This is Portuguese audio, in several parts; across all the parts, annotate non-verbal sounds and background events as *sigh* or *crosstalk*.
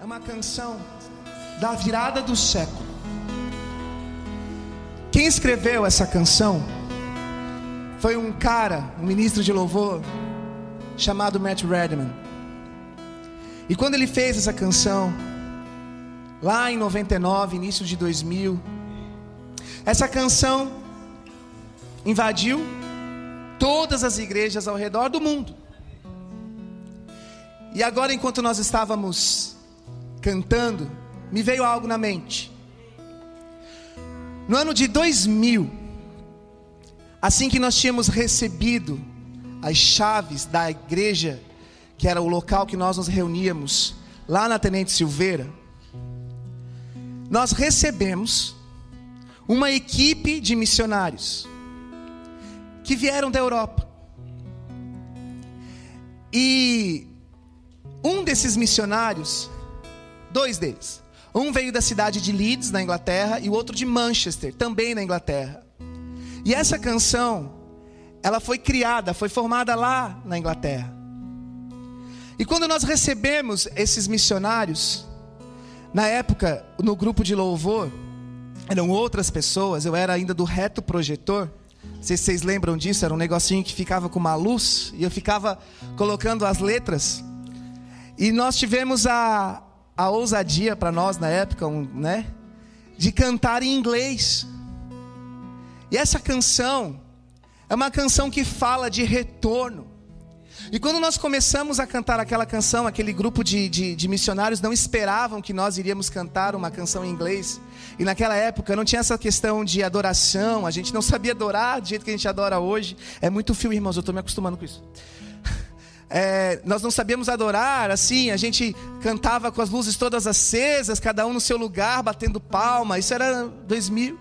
é uma canção da virada do século. Quem escreveu essa canção foi um cara, um ministro de louvor, chamado Matt Redman. E quando ele fez essa canção, lá em 99, início de 2000, essa canção invadiu todas as igrejas ao redor do mundo. E agora, enquanto nós estávamos cantando, me veio algo na mente. No ano de 2000, assim que nós tínhamos recebido as chaves da igreja, que era o local que nós nos reuníamos, lá na Tenente Silveira, nós recebemos uma equipe de missionários que vieram da Europa. E um desses missionários, dois deles, um veio da cidade de Leeds, na Inglaterra, e o outro de Manchester, também na Inglaterra. E essa canção, ela foi criada, foi formada lá na Inglaterra. E quando nós recebemos esses missionários, na época, no grupo de louvor, eram outras pessoas, eu era ainda do reto projetor. Não sei se vocês lembram disso, era um negocinho que ficava com uma luz e eu ficava colocando as letras. E nós tivemos a, a ousadia para nós na época, um, né? De cantar em inglês. E essa canção é uma canção que fala de retorno. E quando nós começamos a cantar aquela canção, aquele grupo de, de, de, missionários não esperavam que nós iríamos cantar uma canção em inglês. E naquela época não tinha essa questão de adoração, a gente não sabia adorar do jeito que a gente adora hoje. É muito fio, irmãos, eu estou me acostumando com isso. É, nós não sabíamos adorar, assim, a gente cantava com as luzes todas acesas, cada um no seu lugar, batendo palma. Isso era 2000.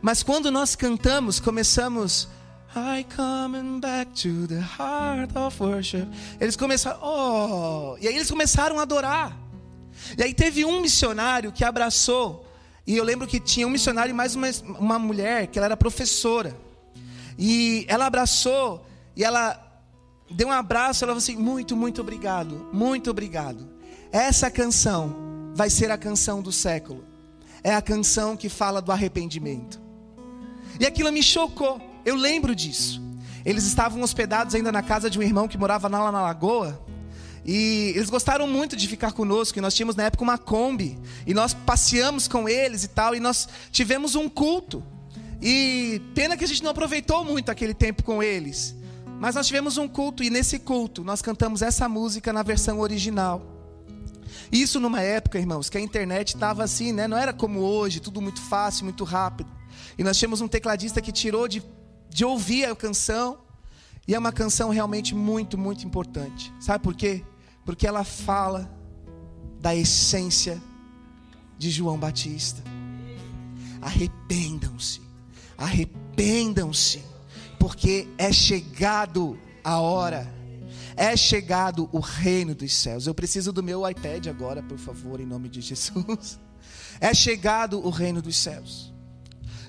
Mas quando nós cantamos, começamos I coming back to the heart of worship. Eles começaram, oh, e aí eles começaram a adorar. E aí teve um missionário que abraçou, e eu lembro que tinha um missionário e mais uma, uma mulher, que ela era professora. E ela abraçou, e ela deu um abraço, ela falou assim: muito, muito obrigado, muito obrigado. Essa canção vai ser a canção do século. É a canção que fala do arrependimento. E aquilo me chocou. Eu lembro disso. Eles estavam hospedados ainda na casa de um irmão que morava lá na lagoa. E eles gostaram muito de ficar conosco. E nós tínhamos na época uma Kombi. E nós passeamos com eles e tal. E nós tivemos um culto. E pena que a gente não aproveitou muito aquele tempo com eles. Mas nós tivemos um culto. E nesse culto nós cantamos essa música na versão original. Isso numa época, irmãos, que a internet estava assim, né? Não era como hoje, tudo muito fácil, muito rápido. E nós tínhamos um tecladista que tirou de de ouvir a canção. E é uma canção realmente muito, muito importante. Sabe por quê? Porque ela fala da essência de João Batista. Arrependam-se, arrependam-se, porque é chegado a hora, é chegado o reino dos céus. Eu preciso do meu iPad agora, por favor, em nome de Jesus. É chegado o reino dos céus.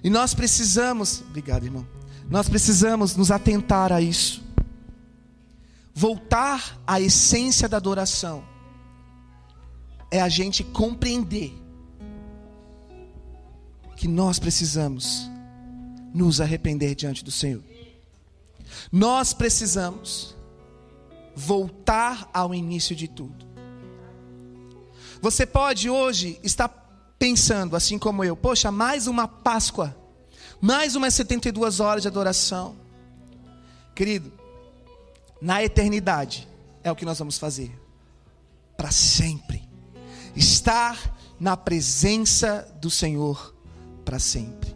E nós precisamos, obrigado, irmão. Nós precisamos nos atentar a isso. Voltar à essência da adoração é a gente compreender que nós precisamos nos arrepender diante do Senhor. Nós precisamos voltar ao início de tudo. Você pode hoje estar pensando, assim como eu, poxa, mais uma Páscoa mais umas 72 horas de adoração. Querido, na eternidade é o que nós vamos fazer. Para sempre. Estar na presença do Senhor para sempre.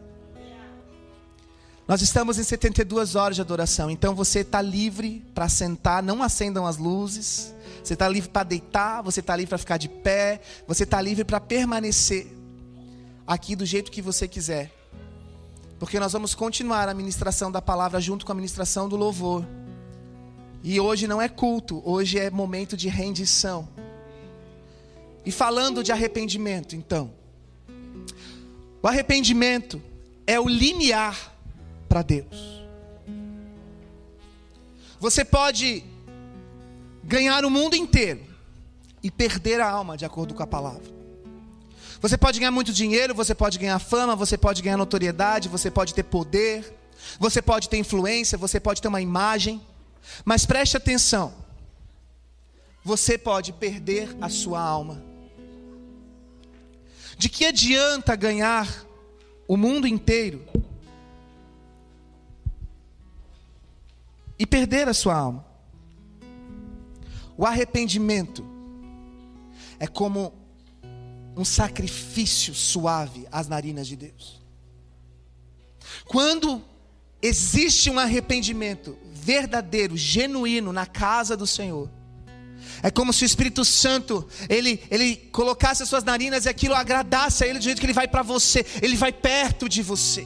Nós estamos em 72 horas de adoração, então você está livre para sentar, não acendam as luzes. Você está livre para deitar, você está livre para ficar de pé, você está livre para permanecer aqui do jeito que você quiser. Porque nós vamos continuar a ministração da palavra junto com a ministração do louvor. E hoje não é culto, hoje é momento de rendição. E falando de arrependimento, então. O arrependimento é o limiar para Deus. Você pode ganhar o mundo inteiro, e perder a alma, de acordo com a palavra. Você pode ganhar muito dinheiro, você pode ganhar fama, você pode ganhar notoriedade, você pode ter poder, você pode ter influência, você pode ter uma imagem, mas preste atenção: você pode perder a sua alma. De que adianta ganhar o mundo inteiro e perder a sua alma? O arrependimento é como um sacrifício suave às narinas de Deus. Quando existe um arrependimento verdadeiro, genuíno na casa do Senhor, é como se o Espírito Santo ele, ele colocasse as suas narinas e aquilo agradasse a ele do jeito que ele vai para você, ele vai perto de você,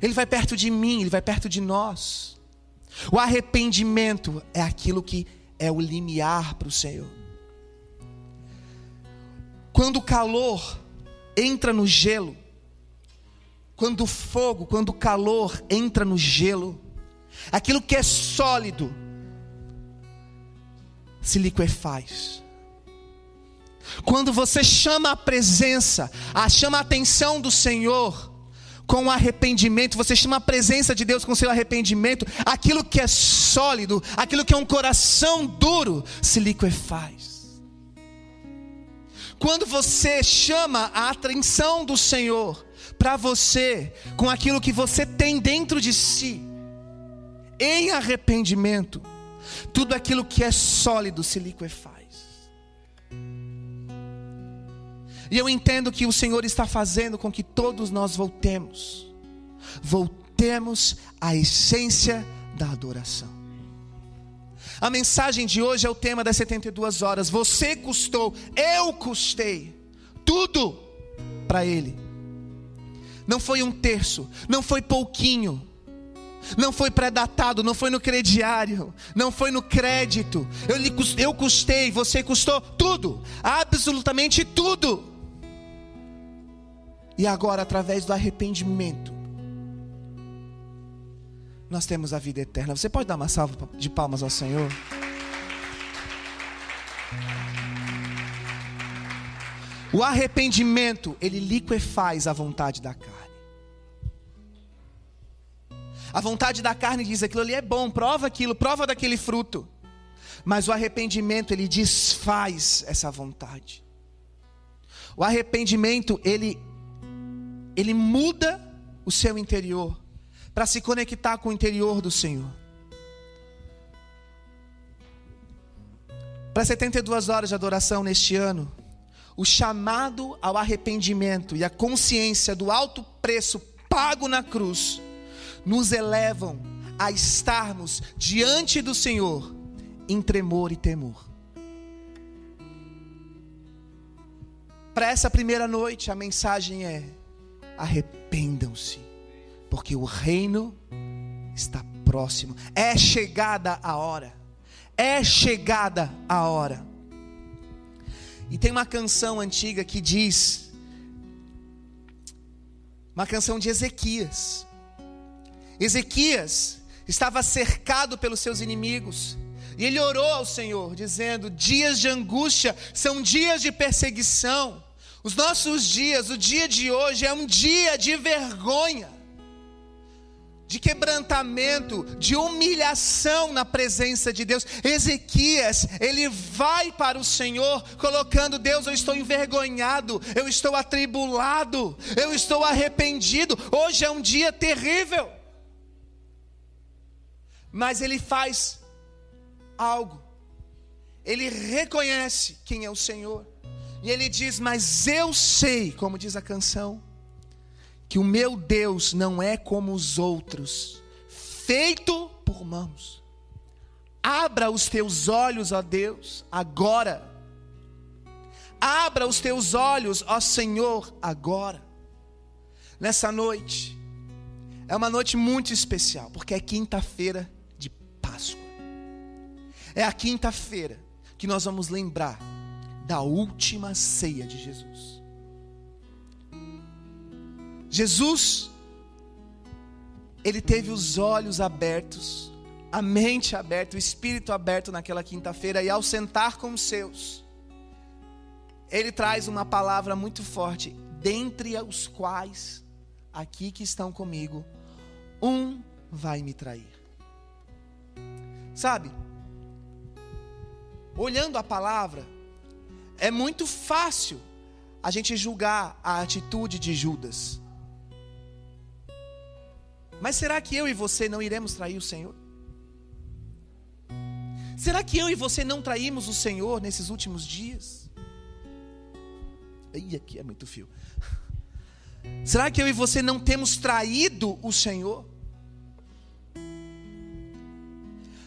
ele vai perto de mim, ele vai perto de nós. O arrependimento é aquilo que é o limiar para o Senhor. Quando o calor entra no gelo, quando o fogo, quando o calor entra no gelo, aquilo que é sólido se liquefaz. Quando você chama a presença, a chama a atenção do Senhor com arrependimento, você chama a presença de Deus com seu arrependimento, aquilo que é sólido, aquilo que é um coração duro, se liquefaz. Quando você chama a atenção do Senhor para você, com aquilo que você tem dentro de si, em arrependimento, tudo aquilo que é sólido se liquefaz. E eu entendo que o Senhor está fazendo com que todos nós voltemos, voltemos à essência da adoração. A mensagem de hoje é o tema das 72 horas. Você custou, eu custei tudo para Ele. Não foi um terço, não foi pouquinho, não foi pré-datado, não foi no crediário, não foi no crédito. Eu, eu custei, você custou tudo, absolutamente tudo. E agora, através do arrependimento, nós temos a vida eterna. Você pode dar uma salva de palmas ao Senhor? O arrependimento, ele liquefaz a vontade da carne. A vontade da carne diz aquilo ali é bom, prova aquilo, prova daquele fruto. Mas o arrependimento, ele desfaz essa vontade. O arrependimento, ele ele muda o seu interior para se conectar com o interior do Senhor. Para 72 horas de adoração neste ano, o chamado ao arrependimento e a consciência do alto preço pago na cruz nos elevam a estarmos diante do Senhor em tremor e temor. Para essa primeira noite, a mensagem é: arrependam-se porque o reino está próximo. É chegada a hora. É chegada a hora. E tem uma canção antiga que diz, uma canção de Ezequias. Ezequias estava cercado pelos seus inimigos. E ele orou ao Senhor, dizendo: Dias de angústia são dias de perseguição. Os nossos dias, o dia de hoje, é um dia de vergonha de quebrantamento, de humilhação na presença de Deus. Ezequias, ele vai para o Senhor, colocando: Deus, eu estou envergonhado, eu estou atribulado, eu estou arrependido. Hoje é um dia terrível. Mas ele faz algo, ele reconhece quem é o Senhor, e ele diz: Mas eu sei, como diz a canção, que o meu Deus não é como os outros, feito por mãos. Abra os teus olhos, ó Deus, agora. Abra os teus olhos, ó Senhor, agora. Nessa noite, é uma noite muito especial, porque é quinta-feira de Páscoa. É a quinta-feira que nós vamos lembrar da última ceia de Jesus. Jesus, ele teve os olhos abertos, a mente aberta, o espírito aberto naquela quinta-feira, e ao sentar com os seus, ele traz uma palavra muito forte, dentre os quais, aqui que estão comigo, um vai me trair. Sabe, olhando a palavra, é muito fácil a gente julgar a atitude de Judas. Mas será que eu e você não iremos trair o Senhor? Será que eu e você não traímos o Senhor nesses últimos dias? Ih, aqui é muito fio. *laughs* Será que eu e você não temos traído o Senhor?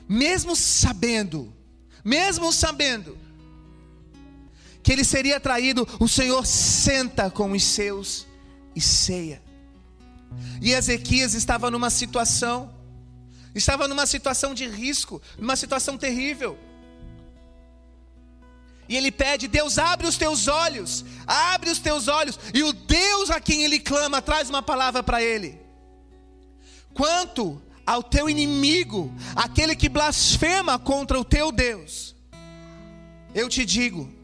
Mesmo sabendo, mesmo sabendo que ele seria traído, o Senhor senta com os seus e ceia. E Ezequias estava numa situação, estava numa situação de risco, numa situação terrível. E ele pede: Deus, abre os teus olhos, abre os teus olhos. E o Deus a quem ele clama traz uma palavra para ele. Quanto ao teu inimigo, aquele que blasfema contra o teu Deus, eu te digo: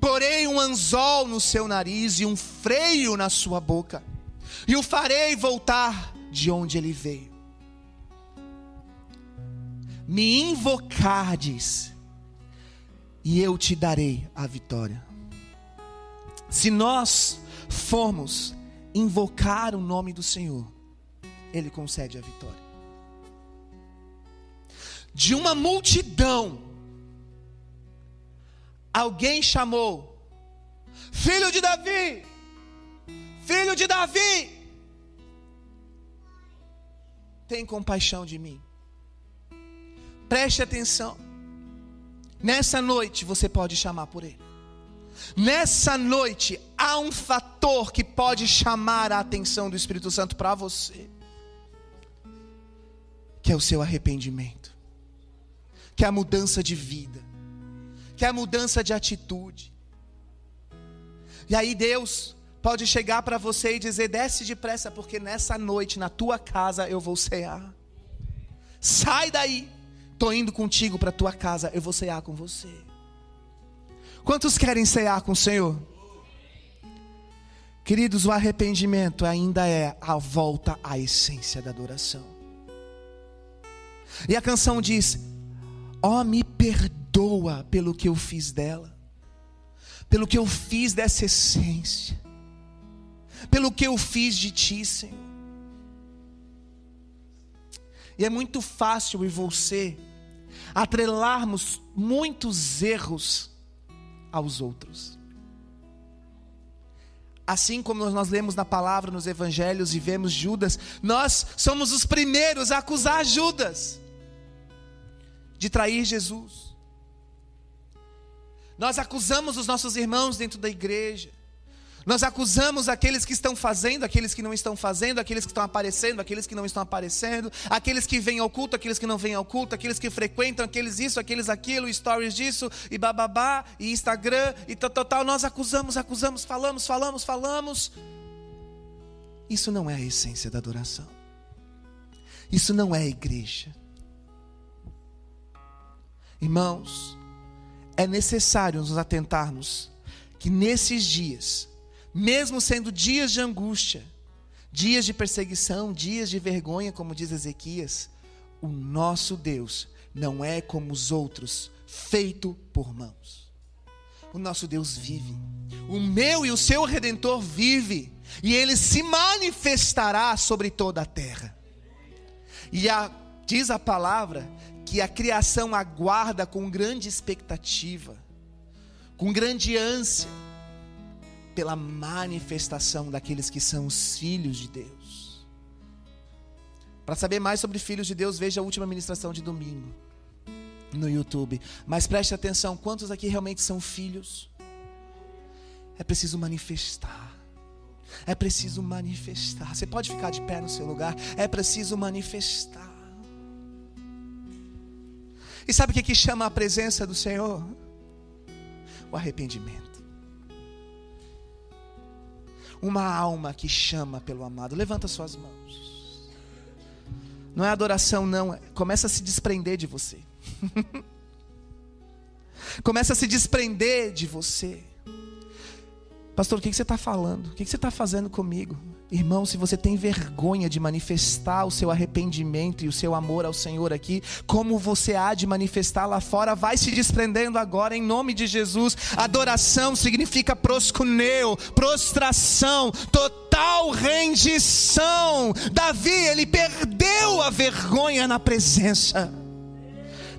porei um anzol no seu nariz e um freio na sua boca e o farei voltar de onde ele veio. Me invocardes, e eu te darei a vitória. Se nós formos invocar o nome do Senhor, Ele concede a vitória. De uma multidão, alguém chamou, Filho de Davi, Filho de Davi, tem compaixão de mim. Preste atenção. Nessa noite você pode chamar por Ele. Nessa noite há um fator que pode chamar a atenção do Espírito Santo para você, que é o seu arrependimento, que é a mudança de vida, que é mudança de atitude. E aí Deus pode chegar para você e dizer: desce depressa, porque nessa noite, na tua casa, eu vou cear. Sai daí, estou indo contigo para tua casa, eu vou cear com você. Quantos querem cear com o Senhor? Queridos, o arrependimento ainda é a volta à essência da adoração. E a canção diz: Ó, oh, me perdoa pelo que eu fiz dela, pelo que eu fiz dessa essência pelo que eu fiz de ti, Senhor. E é muito fácil e você atrelarmos muitos erros aos outros. Assim como nós lemos na palavra, nos evangelhos e vemos Judas, nós somos os primeiros a acusar Judas de trair Jesus. Nós acusamos os nossos irmãos dentro da igreja. Nós acusamos aqueles que estão fazendo, aqueles que não estão fazendo, aqueles que estão aparecendo, aqueles que não estão aparecendo, aqueles que vêm ao culto, aqueles que não vêm ao culto, aqueles que frequentam, aqueles isso, aqueles aquilo, stories disso, e bababá, e Instagram, e tal, tal, tal. Nós acusamos, acusamos, falamos, falamos, falamos. Isso não é a essência da adoração. Isso não é igreja. Irmãos, é necessário nos atentarmos que nesses dias mesmo sendo dias de angústia, dias de perseguição, dias de vergonha, como diz Ezequias, o nosso Deus não é como os outros, feito por mãos. O nosso Deus vive. O meu e o seu redentor vive, e ele se manifestará sobre toda a terra. E a, diz a palavra que a criação aguarda com grande expectativa, com grande ânsia pela manifestação daqueles que são os filhos de Deus. Para saber mais sobre filhos de Deus, veja a última ministração de domingo no YouTube. Mas preste atenção: quantos aqui realmente são filhos? É preciso manifestar. É preciso manifestar. Você pode ficar de pé no seu lugar. É preciso manifestar. E sabe o que, que chama a presença do Senhor? O arrependimento uma alma que chama pelo amado. Levanta suas mãos. Não é adoração, não. Começa a se desprender de você. *laughs* Começa a se desprender de você. Pastor, o que você está falando? O que você está fazendo comigo? Irmão, se você tem vergonha de manifestar o seu arrependimento e o seu amor ao Senhor aqui, como você há de manifestar lá fora, vai se desprendendo agora em nome de Jesus. Adoração significa proscuneu, prostração, total rendição. Davi, ele perdeu a vergonha na presença.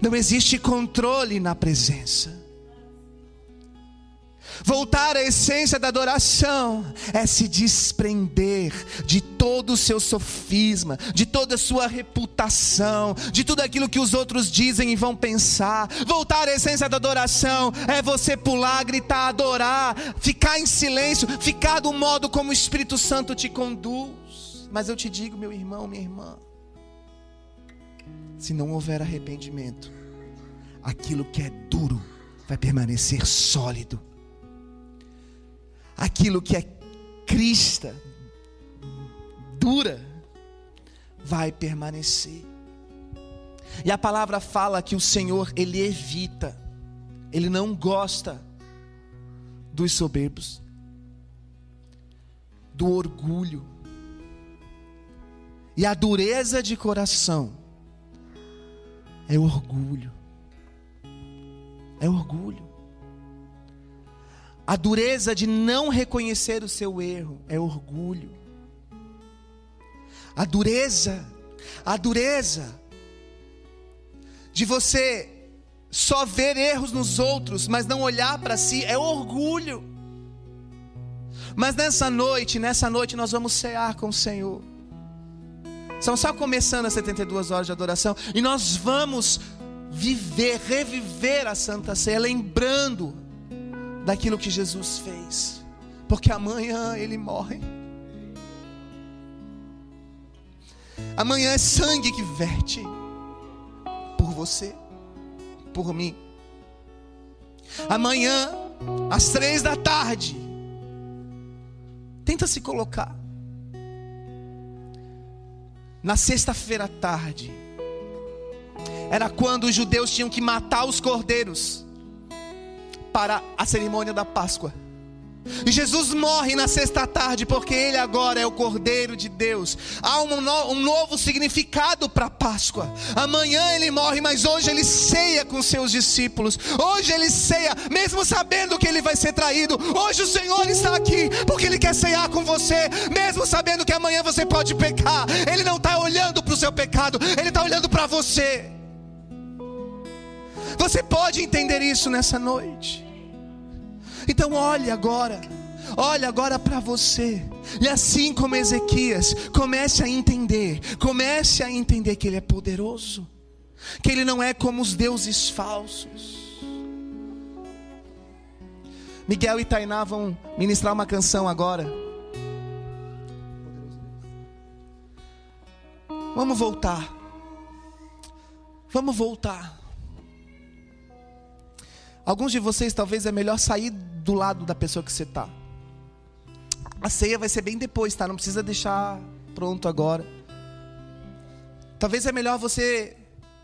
Não existe controle na presença. Voltar à essência da adoração é se desprender de todo o seu sofisma, de toda a sua reputação, de tudo aquilo que os outros dizem e vão pensar. Voltar à essência da adoração é você pular, gritar, adorar, ficar em silêncio, ficar do modo como o Espírito Santo te conduz. Mas eu te digo, meu irmão, minha irmã, se não houver arrependimento, aquilo que é duro vai permanecer sólido aquilo que é crista, dura, vai permanecer. E a palavra fala que o Senhor, Ele evita, Ele não gosta dos soberbos, do orgulho. E a dureza de coração é orgulho. É orgulho. A dureza de não reconhecer o seu erro é orgulho. A dureza, a dureza de você só ver erros nos outros, mas não olhar para si, é orgulho. Mas nessa noite, nessa noite nós vamos cear com o Senhor. São só começando as 72 horas de adoração e nós vamos viver, reviver a Santa Ceia, lembrando daquilo que Jesus fez, porque amanhã ele morre. Amanhã é sangue que verte por você, por mim. Amanhã, às três da tarde, tenta se colocar. Na sexta-feira à tarde, era quando os judeus tinham que matar os cordeiros para a cerimônia da Páscoa. E Jesus morre na sexta tarde, porque Ele agora é o Cordeiro de Deus. Há um, no, um novo significado para a Páscoa. Amanhã Ele morre, mas hoje Ele ceia com seus discípulos. Hoje Ele ceia, mesmo sabendo que Ele vai ser traído. Hoje o Senhor está aqui, porque Ele quer ceiar com você, mesmo sabendo que amanhã você pode pecar. Ele não está olhando para o seu pecado, Ele está olhando para você. Você pode entender isso nessa noite. Então olhe agora, olhe agora para você. E assim como Ezequias, comece a entender, comece a entender que Ele é poderoso, que Ele não é como os deuses falsos. Miguel e Tainá vão ministrar uma canção agora. Vamos voltar. Vamos voltar. Alguns de vocês talvez é melhor sair do lado da pessoa que você está. A ceia vai ser bem depois, tá? Não precisa deixar pronto agora. Talvez é melhor você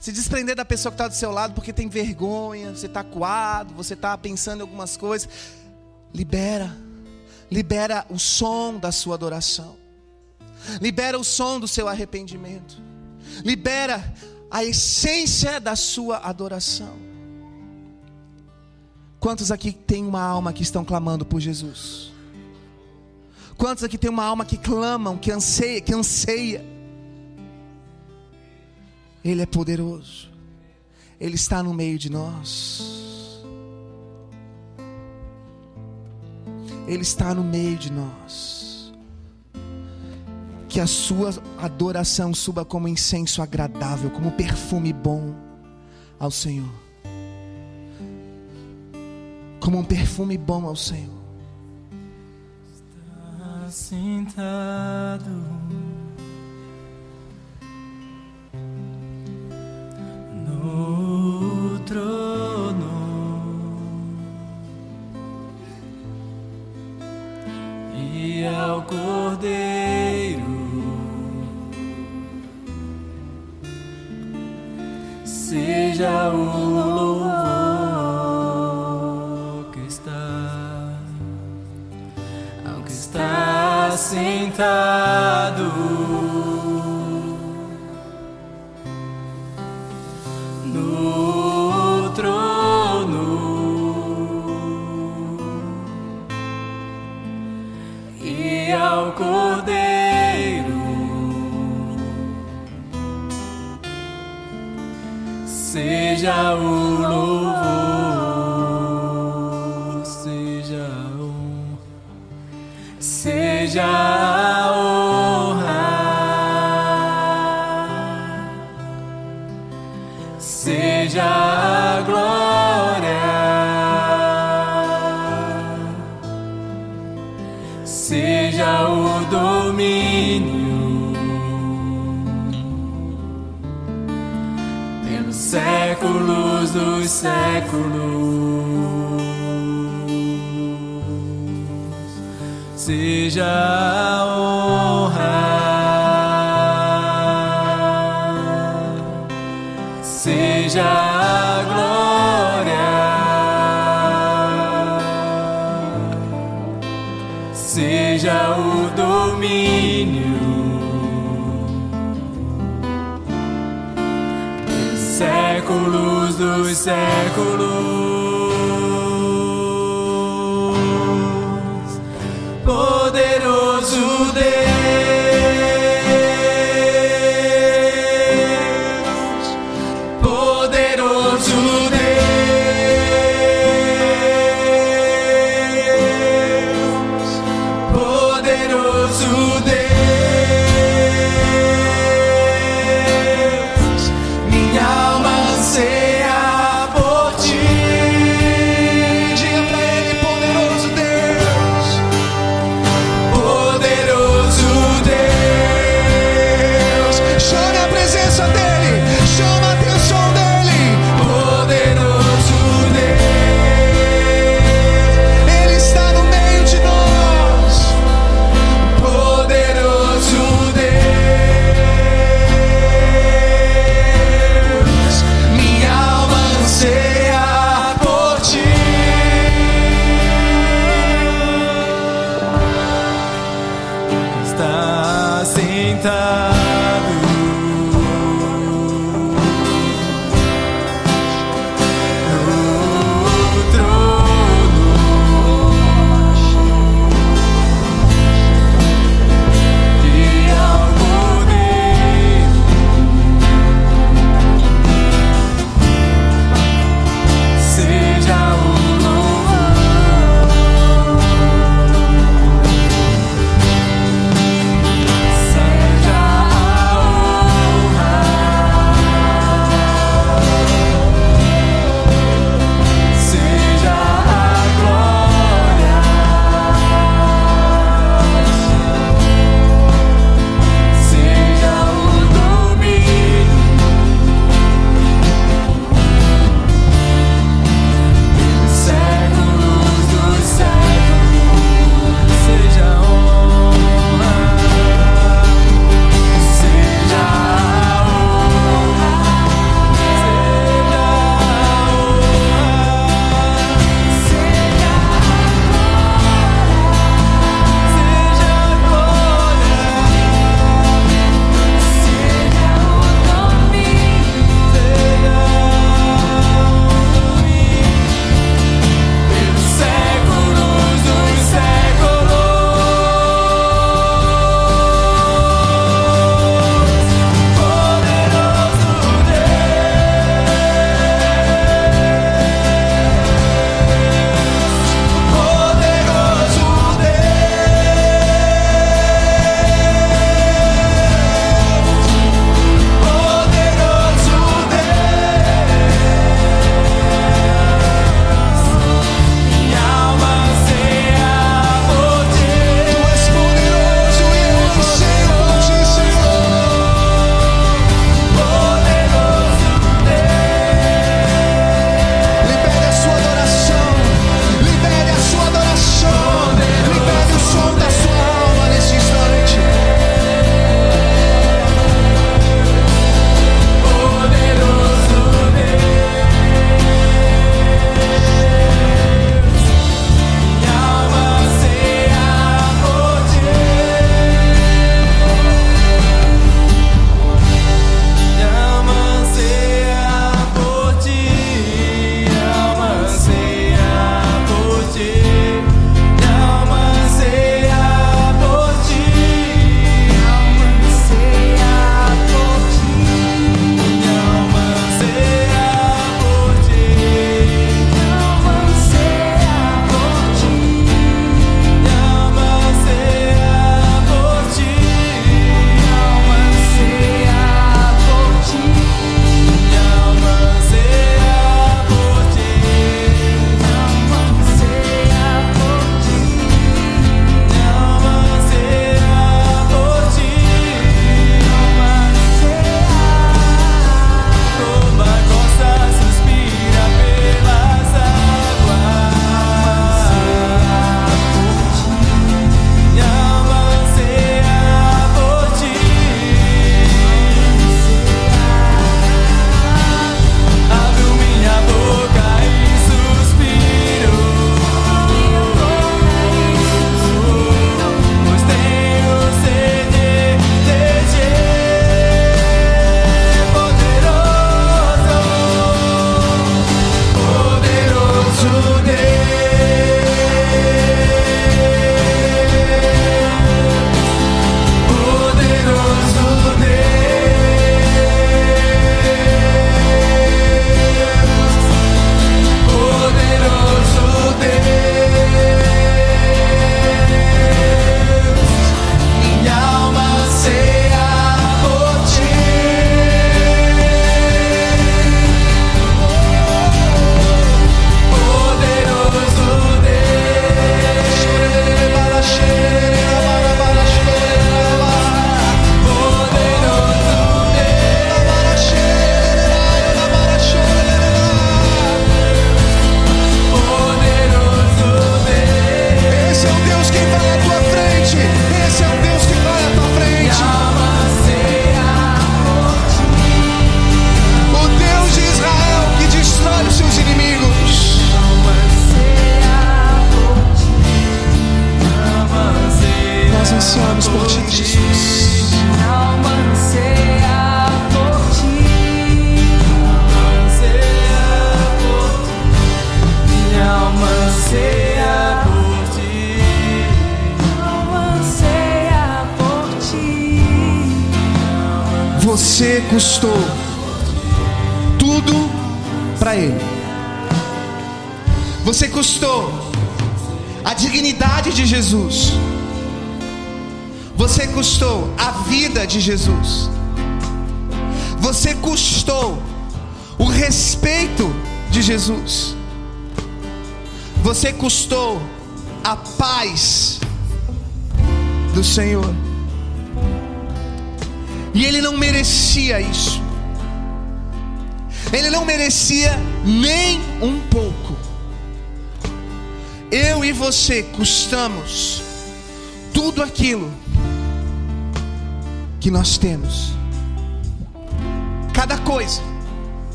se desprender da pessoa que está do seu lado porque tem vergonha, você está coado, você está pensando em algumas coisas. Libera, libera o som da sua adoração, libera o som do seu arrependimento, libera a essência da sua adoração. Quantos aqui tem uma alma que estão clamando por Jesus? Quantos aqui tem uma alma que clamam, que anseia, que anseia? Ele é poderoso. Ele está no meio de nós. Ele está no meio de nós. Que a sua adoração suba como incenso agradável, como perfume bom ao Senhor como um perfume bom ao Senhor. Sentado no trono e ao cordeiro. Seja o louvor. Está sentado. No trono. E ao Cordeiro. Seja o louvor, seja a honra, seja a glória, seja o domínio. pelos séculos dos séculos. Seja a honra, seja a glória, seja o domínio. séculos dos séculos.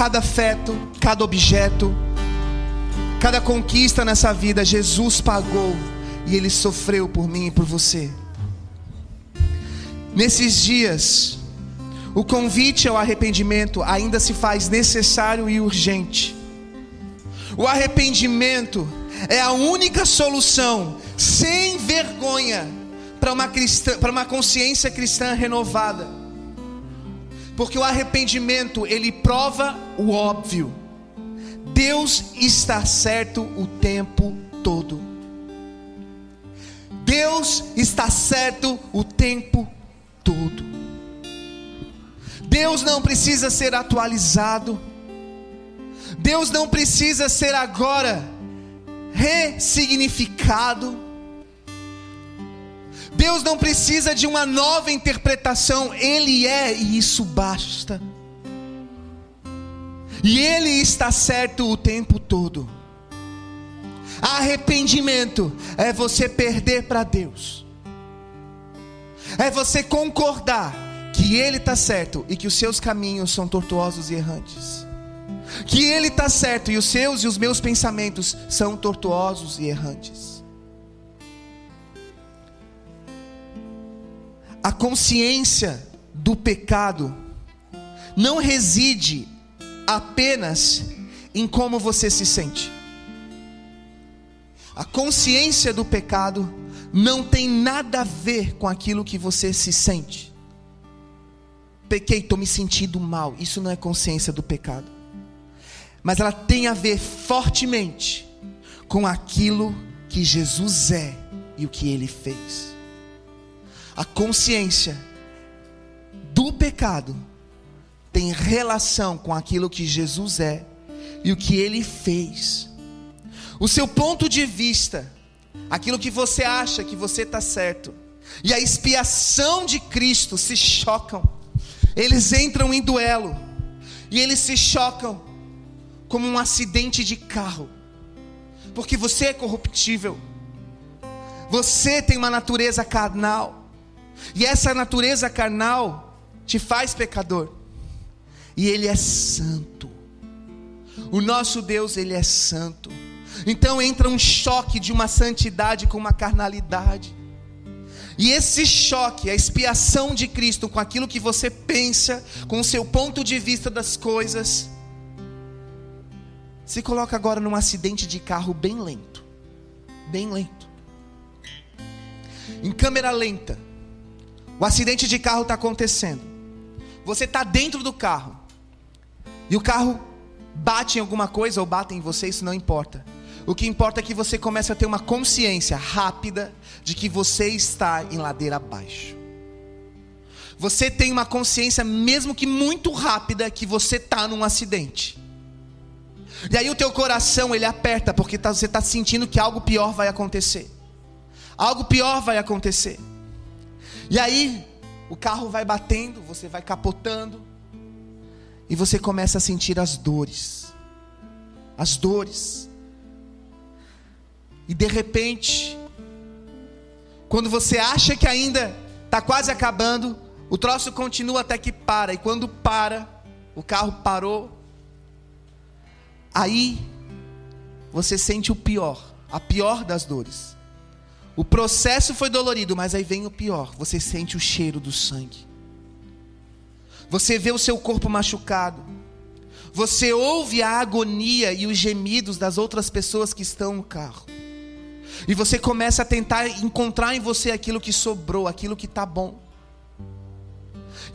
Cada afeto, cada objeto, cada conquista nessa vida, Jesus pagou e Ele sofreu por mim e por você. Nesses dias, o convite ao arrependimento ainda se faz necessário e urgente. O arrependimento é a única solução, sem vergonha, para uma, uma consciência cristã renovada. Porque o arrependimento, ele prova o óbvio. Deus está certo o tempo todo. Deus está certo o tempo todo. Deus não precisa ser atualizado. Deus não precisa ser agora ressignificado. Deus não precisa de uma nova interpretação, Ele é e isso basta. E Ele está certo o tempo todo. Arrependimento é você perder para Deus, é você concordar que Ele está certo e que os seus caminhos são tortuosos e errantes, que Ele está certo e os seus e os meus pensamentos são tortuosos e errantes. A consciência do pecado não reside apenas em como você se sente. A consciência do pecado não tem nada a ver com aquilo que você se sente. Pequei, estou me sentindo mal. Isso não é consciência do pecado. Mas ela tem a ver fortemente com aquilo que Jesus é e o que ele fez. A consciência do pecado tem relação com aquilo que Jesus é e o que ele fez. O seu ponto de vista, aquilo que você acha que você está certo, e a expiação de Cristo se chocam, eles entram em duelo, e eles se chocam como um acidente de carro, porque você é corruptível, você tem uma natureza carnal, e essa natureza carnal te faz pecador, e Ele é santo, o nosso Deus, Ele é santo. Então entra um choque de uma santidade com uma carnalidade. E esse choque, a expiação de Cristo com aquilo que você pensa, com o seu ponto de vista das coisas, se coloca agora num acidente de carro bem lento. Bem lento. Em câmera lenta. O acidente de carro está acontecendo. Você está dentro do carro. E o carro bate em alguma coisa ou bate em você, isso não importa. O que importa é que você comece a ter uma consciência rápida de que você está em ladeira abaixo. Você tem uma consciência, mesmo que muito rápida, que você está num acidente. E aí o teu coração ele aperta porque tá, você está sentindo que algo pior vai acontecer. Algo pior vai acontecer. E aí o carro vai batendo, você vai capotando e você começa a sentir as dores. As dores. E de repente, quando você acha que ainda está quase acabando, o troço continua até que para. E quando para, o carro parou. Aí você sente o pior, a pior das dores. O processo foi dolorido, mas aí vem o pior. Você sente o cheiro do sangue. Você vê o seu corpo machucado. Você ouve a agonia e os gemidos das outras pessoas que estão no carro. E você começa a tentar encontrar em você aquilo que sobrou, aquilo que está bom.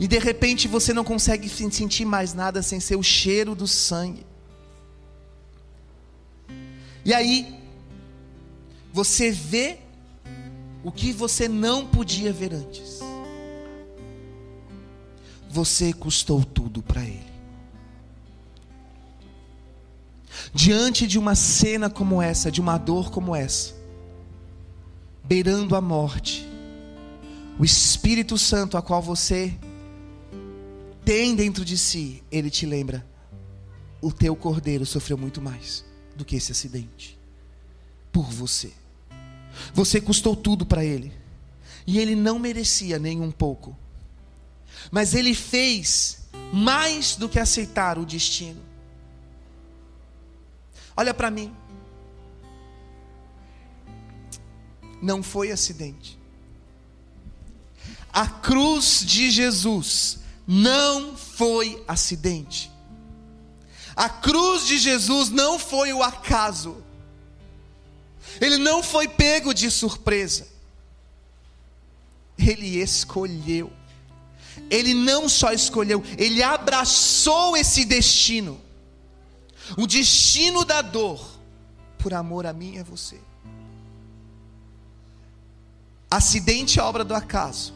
E de repente você não consegue sentir mais nada sem ser o cheiro do sangue. E aí, você vê o que você não podia ver antes. Você custou tudo para Ele. Diante de uma cena como essa, de uma dor como essa, beirando a morte, o Espírito Santo a qual você tem dentro de si, ele te lembra: o teu cordeiro sofreu muito mais do que esse acidente por você. Você custou tudo para ele. E ele não merecia nem um pouco. Mas ele fez mais do que aceitar o destino. Olha para mim. Não foi acidente. A cruz de Jesus não foi acidente. A cruz de Jesus não foi o acaso. Ele não foi pego de surpresa. Ele escolheu. Ele não só escolheu, ele abraçou esse destino. O destino da dor, por amor a mim e a você. Acidente é obra do acaso.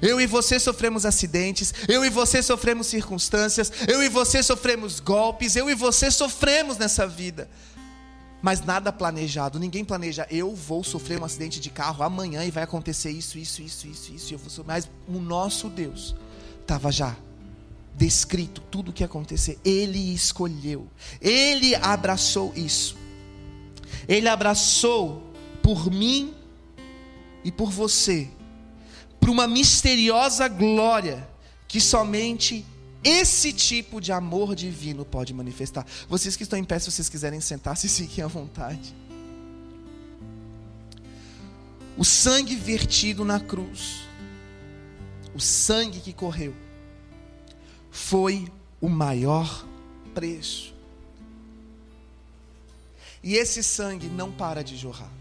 Eu e você sofremos acidentes, eu e você sofremos circunstâncias, eu e você sofremos golpes, eu e você sofremos nessa vida mas nada planejado. Ninguém planeja, eu vou sofrer um acidente de carro amanhã e vai acontecer isso, isso, isso, isso, isso. Eu vou mas o nosso Deus estava já descrito tudo o que ia acontecer. Ele escolheu, ele abraçou isso. Ele abraçou por mim e por você, para uma misteriosa glória que somente esse tipo de amor divino pode manifestar. Vocês que estão em pé, se vocês quiserem sentar, *laughs* se fiquem à vontade. O sangue vertido na cruz, o sangue que correu, foi o maior preço. E esse sangue não para de jorrar.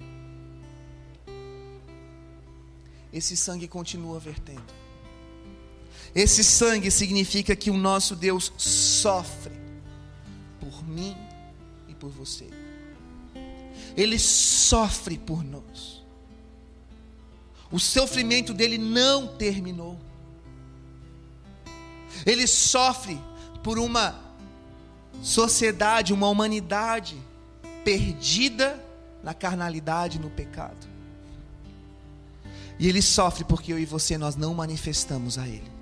Esse sangue continua vertendo. Esse sangue significa que o nosso Deus sofre por mim e por você. Ele sofre por nós. O sofrimento dele não terminou. Ele sofre por uma sociedade, uma humanidade perdida na carnalidade, no pecado. E ele sofre porque eu e você nós não manifestamos a ele.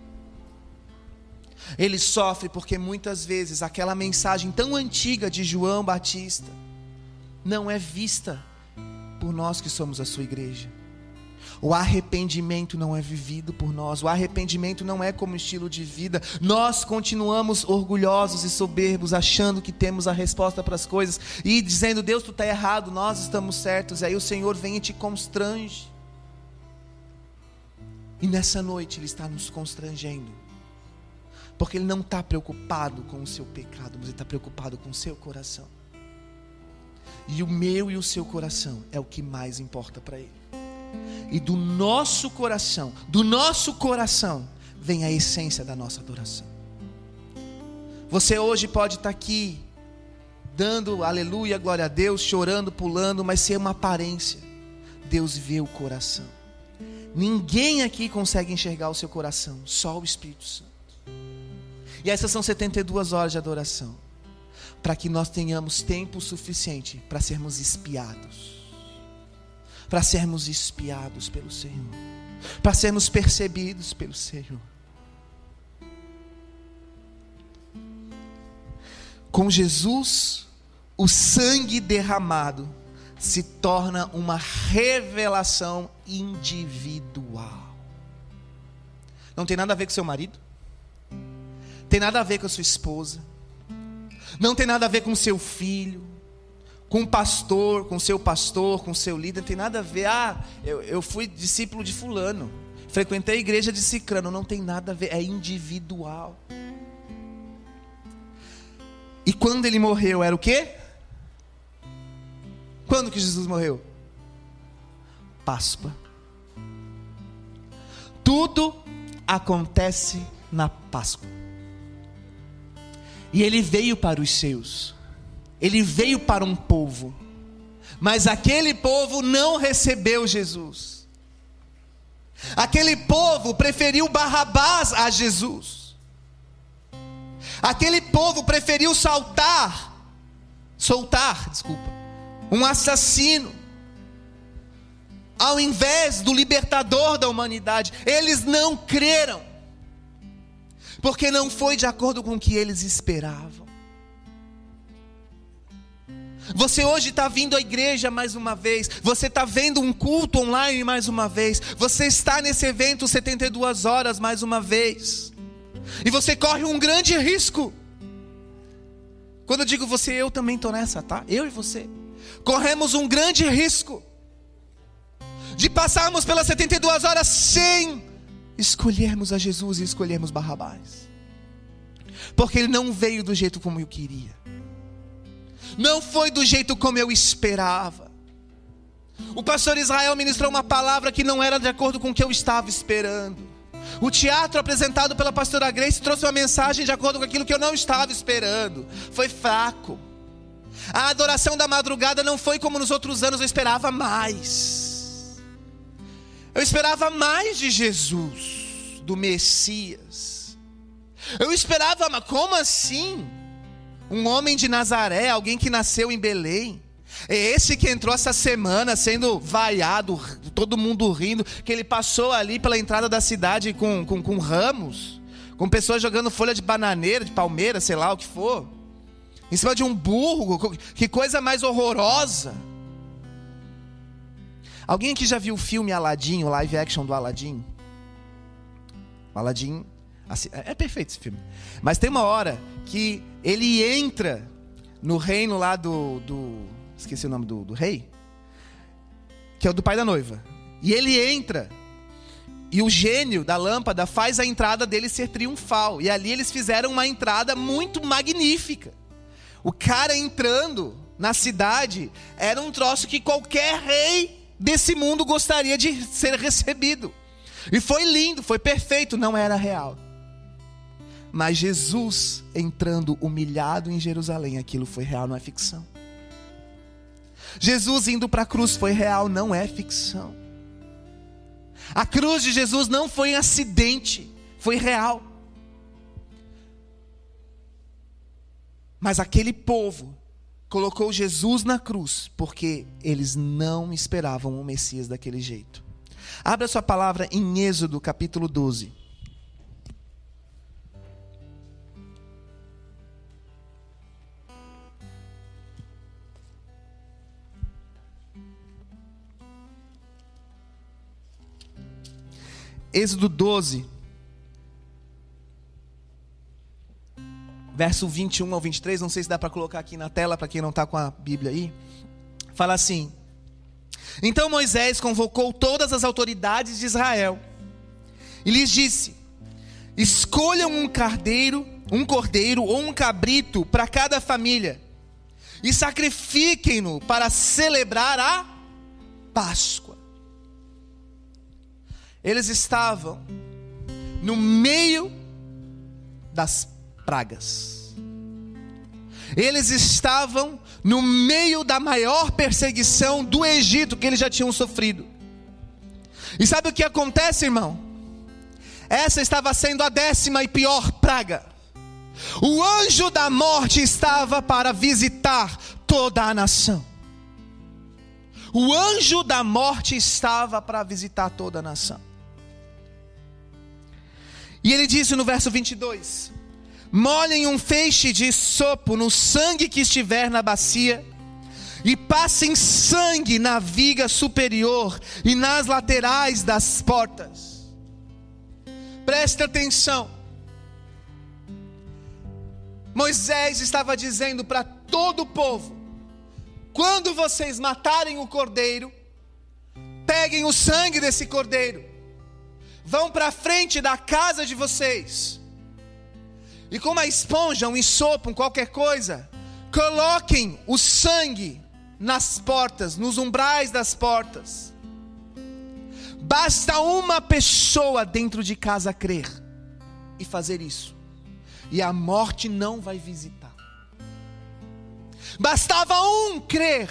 Ele sofre porque muitas vezes aquela mensagem tão antiga de João Batista não é vista por nós que somos a sua igreja. O arrependimento não é vivido por nós, o arrependimento não é como estilo de vida. Nós continuamos orgulhosos e soberbos, achando que temos a resposta para as coisas e dizendo: Deus, tu está errado, nós estamos certos. E aí o Senhor vem e te constrange. E nessa noite Ele está nos constrangendo porque Ele não está preocupado com o seu pecado, mas Ele está preocupado com o seu coração. E o meu e o seu coração é o que mais importa para Ele. E do nosso coração, do nosso coração, vem a essência da nossa adoração. Você hoje pode estar tá aqui, dando aleluia, glória a Deus, chorando, pulando, mas ser uma aparência. Deus vê o coração. Ninguém aqui consegue enxergar o seu coração, só o Espírito Santo. E essas são 72 horas de adoração. Para que nós tenhamos tempo suficiente para sermos espiados. Para sermos espiados pelo Senhor. Para sermos percebidos pelo Senhor. Com Jesus, o sangue derramado se torna uma revelação individual. Não tem nada a ver com seu marido, tem nada a ver com a sua esposa, não tem nada a ver com seu filho, com o pastor, com seu pastor, com seu líder, não tem nada a ver. Ah, eu, eu fui discípulo de Fulano, frequentei a igreja de Cicrano, não tem nada a ver, é individual. E quando ele morreu, era o quê? Quando que Jesus morreu? Páscoa. Tudo acontece na Páscoa. E ele veio para os seus, ele veio para um povo, mas aquele povo não recebeu Jesus. Aquele povo preferiu Barrabás a Jesus. Aquele povo preferiu saltar, soltar, desculpa, um assassino, ao invés do libertador da humanidade. Eles não creram, porque não foi de acordo com o que eles esperavam. Você hoje está vindo à igreja mais uma vez. Você está vendo um culto online mais uma vez. Você está nesse evento 72 horas mais uma vez. E você corre um grande risco. Quando eu digo você, eu também estou nessa, tá? Eu e você. Corremos um grande risco de passarmos pelas 72 horas sem escolhermos a Jesus e escolhermos Barrabás. Porque ele não veio do jeito como eu queria não foi do jeito como eu esperava. O pastor Israel ministrou uma palavra que não era de acordo com o que eu estava esperando. O teatro apresentado pela pastora Grace trouxe uma mensagem de acordo com aquilo que eu não estava esperando. Foi fraco. A adoração da madrugada não foi como nos outros anos, eu esperava mais. Eu esperava mais de Jesus, do Messias. Eu esperava, como assim? Um homem de Nazaré, alguém que nasceu em Belém. É esse que entrou essa semana sendo vaiado, todo mundo rindo, que ele passou ali pela entrada da cidade com, com, com ramos, com pessoas jogando folha de bananeira, de palmeira, sei lá o que for, em cima de um burro, que coisa mais horrorosa. Alguém aqui já viu o filme Aladdin, o live action do Aladdin? O Aladdin Assim, é, é perfeito esse filme. Mas tem uma hora que ele entra no reino lá do. do esqueci o nome do, do rei. Que é o do pai da noiva. E ele entra. E o gênio da lâmpada faz a entrada dele ser triunfal. E ali eles fizeram uma entrada muito magnífica. O cara entrando na cidade era um troço que qualquer rei desse mundo gostaria de ser recebido. E foi lindo, foi perfeito, não era real. Mas Jesus entrando humilhado em Jerusalém, aquilo foi real, não é ficção. Jesus indo para a cruz foi real, não é ficção. A cruz de Jesus não foi um acidente, foi real. Mas aquele povo colocou Jesus na cruz porque eles não esperavam o Messias daquele jeito. Abra sua palavra em Êxodo capítulo 12. Êxodo 12, verso 21 ao 23, não sei se dá para colocar aqui na tela para quem não está com a Bíblia aí. Fala assim: Então Moisés convocou todas as autoridades de Israel e lhes disse: Escolham um cardeiro, um cordeiro ou um cabrito para cada família e sacrifiquem-no para celebrar a Páscoa. Eles estavam no meio das pragas. Eles estavam no meio da maior perseguição do Egito que eles já tinham sofrido. E sabe o que acontece, irmão? Essa estava sendo a décima e pior praga. O anjo da morte estava para visitar toda a nação. O anjo da morte estava para visitar toda a nação. E ele disse no verso 22: Molhem um feixe de sopo no sangue que estiver na bacia, e passem sangue na viga superior e nas laterais das portas. Preste atenção. Moisés estava dizendo para todo o povo: quando vocês matarem o cordeiro, peguem o sangue desse cordeiro vão para frente da casa de vocês e com uma esponja, um ensopo, qualquer coisa, coloquem o sangue nas portas, nos umbrais das portas. Basta uma pessoa dentro de casa crer. e fazer isso, e a morte não vai visitar. Bastava um crer,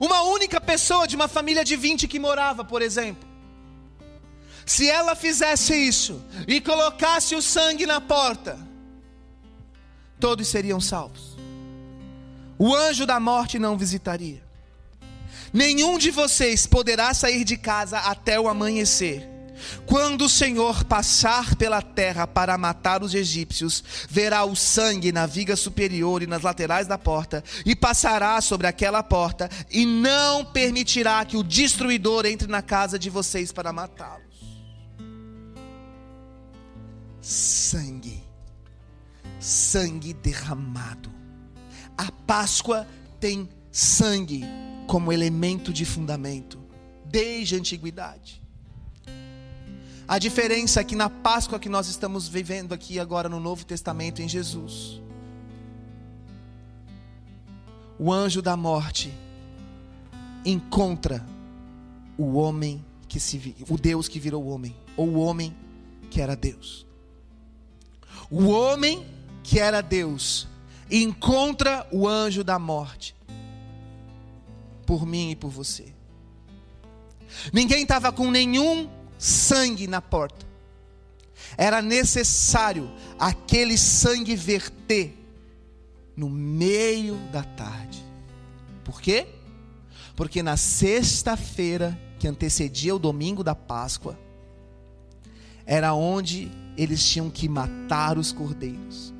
uma única pessoa de uma família de 20 que morava, por exemplo. Se ela fizesse isso e colocasse o sangue na porta, todos seriam salvos. O anjo da morte não visitaria. Nenhum de vocês poderá sair de casa até o amanhecer. Quando o Senhor passar pela terra para matar os egípcios, verá o sangue na viga superior e nas laterais da porta, e passará sobre aquela porta, e não permitirá que o destruidor entre na casa de vocês para matá-los. Sangue, sangue derramado. A Páscoa tem sangue como elemento de fundamento, desde a antiguidade. A diferença é que na Páscoa que nós estamos vivendo aqui agora no Novo Testamento em Jesus, o anjo da morte encontra o homem que se o Deus que virou homem, ou o homem que era Deus. O homem que era Deus encontra o anjo da morte por mim e por você. Ninguém estava com nenhum sangue na porta. Era necessário aquele sangue verter no meio da tarde. Por quê? Porque na sexta-feira que antecedia o domingo da Páscoa, era onde eles tinham que matar os cordeiros.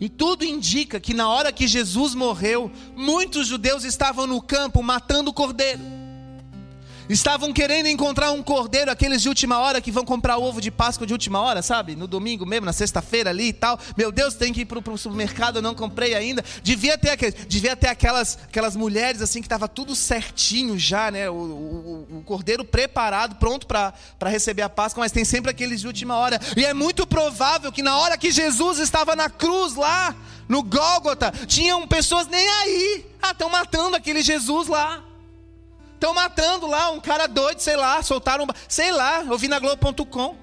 E tudo indica que na hora que Jesus morreu, muitos judeus estavam no campo matando o cordeiro. Estavam querendo encontrar um cordeiro, aqueles de última hora que vão comprar ovo de Páscoa de última hora, sabe? No domingo mesmo, na sexta-feira ali e tal. Meu Deus, tem que ir para o supermercado, eu não comprei ainda. Devia ter, devia ter aquelas, aquelas mulheres assim que estava tudo certinho já, né? O, o, o cordeiro preparado, pronto para receber a Páscoa, mas tem sempre aqueles de última hora. E é muito provável que na hora que Jesus estava na cruz lá, no Gólgota, tinham pessoas nem aí. Ah, estão matando aquele Jesus lá. Estão matando lá um cara doido, sei lá, soltaram, sei lá, eu vi na Globo.com.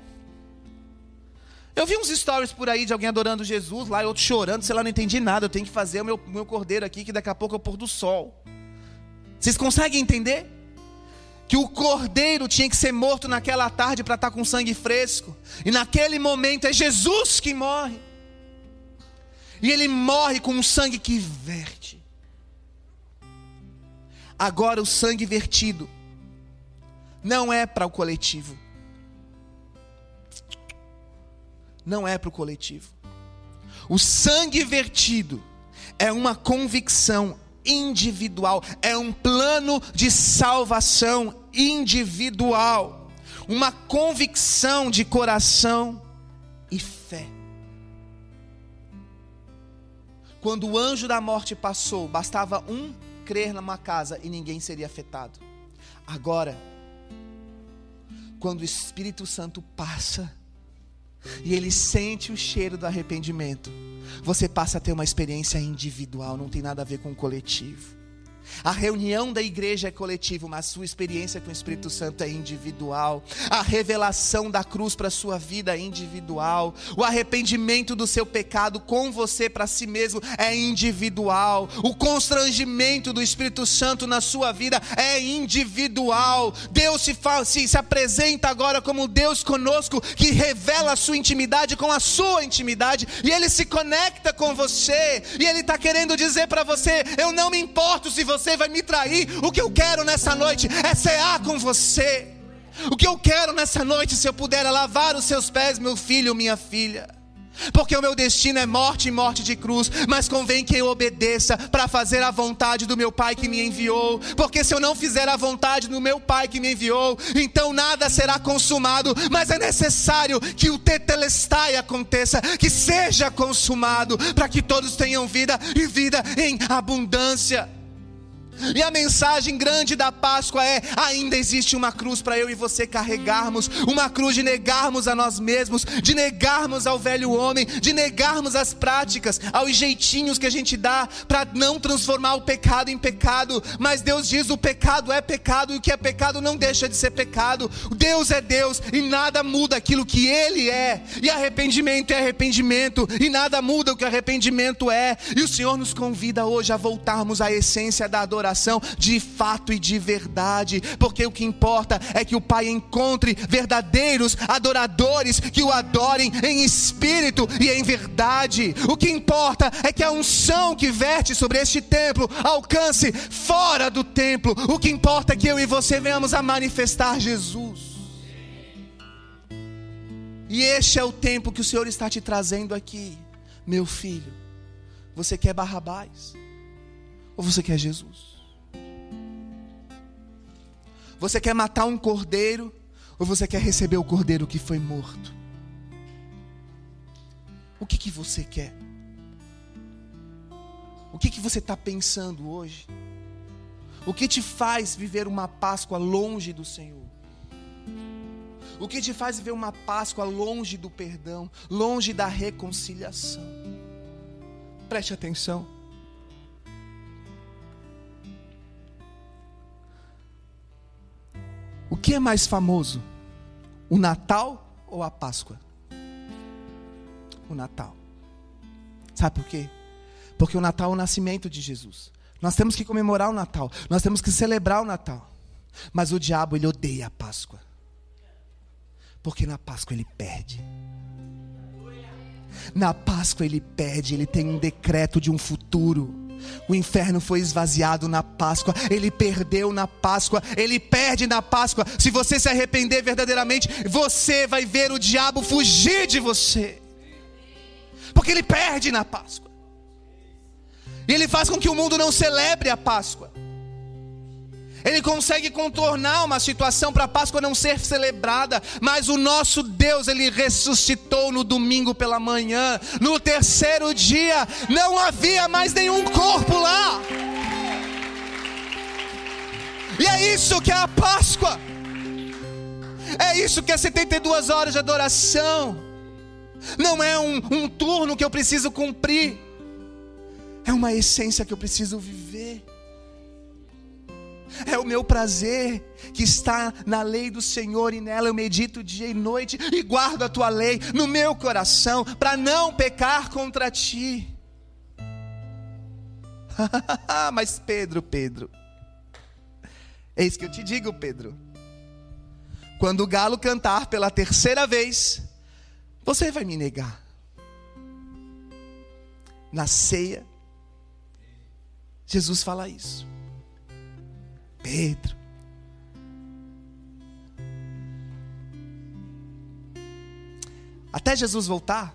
Eu vi uns stories por aí de alguém adorando Jesus lá, e outro chorando, sei lá, não entendi nada. Eu tenho que fazer o meu, meu cordeiro aqui, que daqui a pouco é o pôr do sol. Vocês conseguem entender? Que o cordeiro tinha que ser morto naquela tarde para estar tá com sangue fresco. E naquele momento é Jesus que morre. E ele morre com um sangue que verte. Agora o sangue vertido não é para o coletivo. Não é para o coletivo. O sangue vertido é uma convicção individual, é um plano de salvação individual, uma convicção de coração e fé. Quando o anjo da morte passou, bastava um crer numa casa e ninguém seria afetado. Agora, quando o Espírito Santo passa e ele sente o cheiro do arrependimento, você passa a ter uma experiência individual, não tem nada a ver com o coletivo. A reunião da igreja é coletiva, mas sua experiência com o Espírito Santo é individual. A revelação da cruz para a sua vida é individual. O arrependimento do seu pecado com você para si mesmo é individual. O constrangimento do Espírito Santo na sua vida é individual. Deus se, fala, se, se apresenta agora como Deus conosco, que revela a sua intimidade com a sua intimidade, e Ele se conecta com você, e Ele está querendo dizer para você: Eu não me importo se você você vai me trair. O que eu quero nessa noite é cear com você. O que eu quero nessa noite, se eu puder, é lavar os seus pés, meu filho, minha filha. Porque o meu destino é morte e morte de cruz, mas convém que eu obedeça para fazer a vontade do meu Pai que me enviou. Porque se eu não fizer a vontade do meu Pai que me enviou, então nada será consumado, mas é necessário que o tetelestai aconteça, que seja consumado, para que todos tenham vida e vida em abundância. E a mensagem grande da Páscoa é: ainda existe uma cruz para eu e você carregarmos, uma cruz de negarmos a nós mesmos, de negarmos ao velho homem, de negarmos as práticas, aos jeitinhos que a gente dá para não transformar o pecado em pecado. Mas Deus diz: o pecado é pecado e o que é pecado não deixa de ser pecado. Deus é Deus e nada muda aquilo que Ele é. E arrependimento é arrependimento e nada muda o que arrependimento é. E o Senhor nos convida hoje a voltarmos à essência da adoração de fato e de verdade, porque o que importa é que o Pai encontre verdadeiros adoradores que o adorem em espírito e em verdade. O que importa é que a unção que verte sobre este templo alcance fora do templo. O que importa é que eu e você venhamos a manifestar Jesus. E este é o tempo que o Senhor está te trazendo aqui, meu filho. Você quer Barrabás? Ou você quer Jesus? Você quer matar um cordeiro ou você quer receber o cordeiro que foi morto? O que, que você quer? O que, que você está pensando hoje? O que te faz viver uma Páscoa longe do Senhor? O que te faz viver uma Páscoa longe do perdão, longe da reconciliação? Preste atenção. Que é mais famoso? O Natal ou a Páscoa? O Natal. Sabe por quê? Porque o Natal é o nascimento de Jesus. Nós temos que comemorar o Natal, nós temos que celebrar o Natal. Mas o diabo, ele odeia a Páscoa. Porque na Páscoa ele perde. Na Páscoa ele perde, ele tem um decreto de um futuro. O inferno foi esvaziado na Páscoa, ele perdeu na Páscoa, ele perde na Páscoa. Se você se arrepender verdadeiramente, você vai ver o diabo fugir de você, porque ele perde na Páscoa, e ele faz com que o mundo não celebre a Páscoa. Ele consegue contornar uma situação para a Páscoa não ser celebrada, mas o nosso Deus, ele ressuscitou no domingo pela manhã. No terceiro dia, não havia mais nenhum corpo lá. E é isso que é a Páscoa. É isso que é 72 horas de adoração. Não é um, um turno que eu preciso cumprir. É uma essência que eu preciso viver é o meu prazer que está na lei do Senhor e nela eu medito dia e noite e guardo a tua lei no meu coração para não pecar contra ti. *laughs* Mas Pedro, Pedro, eis que eu te digo, Pedro. Quando o galo cantar pela terceira vez, você vai me negar. Na ceia, Jesus fala isso. Pedro. Até Jesus voltar,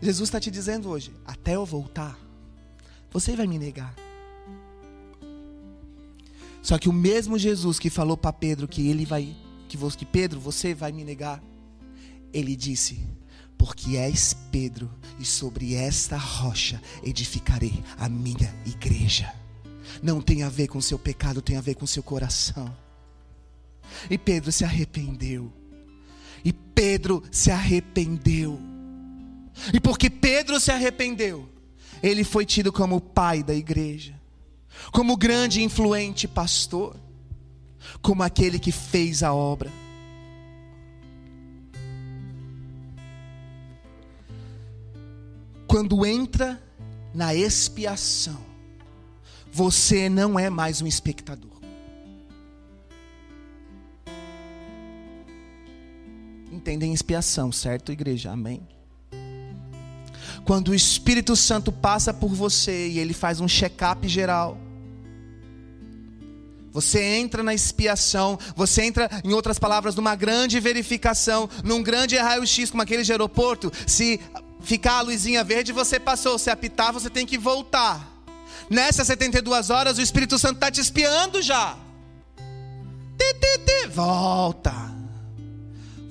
Jesus está te dizendo hoje: até eu voltar, você vai me negar. Só que o mesmo Jesus que falou para Pedro que ele vai, que, que Pedro, você vai me negar, ele disse: porque és Pedro, e sobre esta rocha edificarei a minha igreja não tem a ver com seu pecado, tem a ver com seu coração. E Pedro se arrependeu. E Pedro se arrependeu. E porque Pedro se arrependeu, ele foi tido como o pai da igreja, como grande e influente pastor, como aquele que fez a obra. Quando entra na expiação, você não é mais um espectador. Entendem expiação, certo, igreja? Amém? Quando o Espírito Santo passa por você e ele faz um check-up geral, você entra na expiação, você entra, em outras palavras, numa grande verificação, num grande raio-x, como aquele de aeroporto. Se ficar a luzinha verde, você passou. Se apitar, você tem que voltar. Nessas 72 horas, o Espírito Santo está te espiando já. Volta.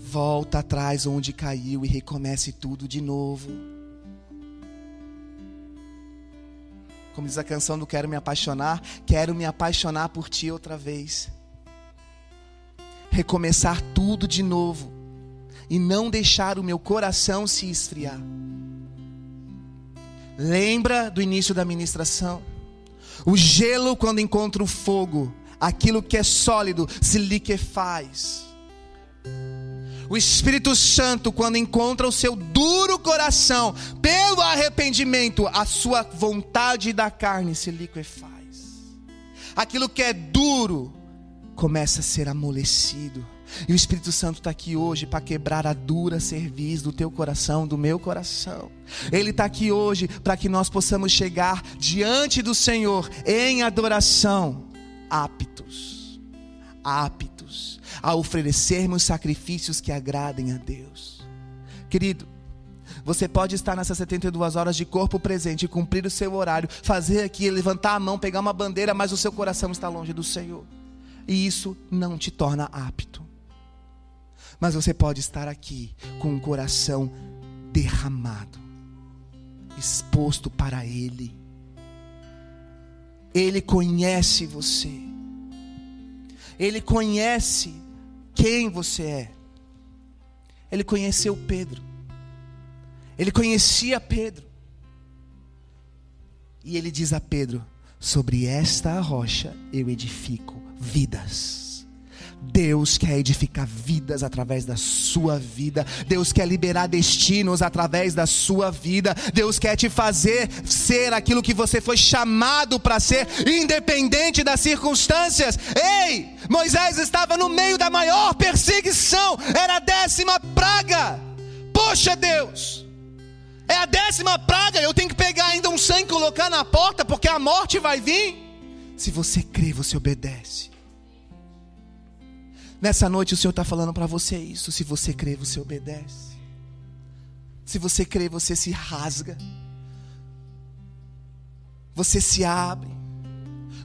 Volta atrás onde caiu e recomece tudo de novo. Como diz a canção do Quero Me Apaixonar, quero me apaixonar por ti outra vez. Recomeçar tudo de novo e não deixar o meu coração se esfriar. Lembra do início da ministração? O gelo, quando encontra o fogo, aquilo que é sólido se liquefaz. O Espírito Santo, quando encontra o seu duro coração, pelo arrependimento, a sua vontade da carne se liquefaz. Aquilo que é duro começa a ser amolecido. E o Espírito Santo está aqui hoje para quebrar a dura cerviz do teu coração, do meu coração. Ele está aqui hoje para que nós possamos chegar diante do Senhor em adoração, aptos, aptos a oferecermos sacrifícios que agradem a Deus. Querido, você pode estar nessas 72 horas de corpo presente, cumprir o seu horário, fazer aqui, levantar a mão, pegar uma bandeira, mas o seu coração está longe do Senhor. E isso não te torna apto. Mas você pode estar aqui com o coração derramado, exposto para Ele. Ele conhece você. Ele conhece quem você é. Ele conheceu Pedro. Ele conhecia Pedro. E ele diz a Pedro: Sobre esta rocha eu edifico vidas. Deus quer edificar vidas através da sua vida. Deus quer liberar destinos através da sua vida. Deus quer te fazer ser aquilo que você foi chamado para ser, independente das circunstâncias. Ei, Moisés estava no meio da maior perseguição, era a décima praga. Poxa, Deus, é a décima praga. Eu tenho que pegar ainda um sangue e colocar na porta, porque a morte vai vir. Se você crê, você obedece. Nessa noite o Senhor está falando para você isso. Se você crê, você obedece. Se você crê, você se rasga. Você se abre.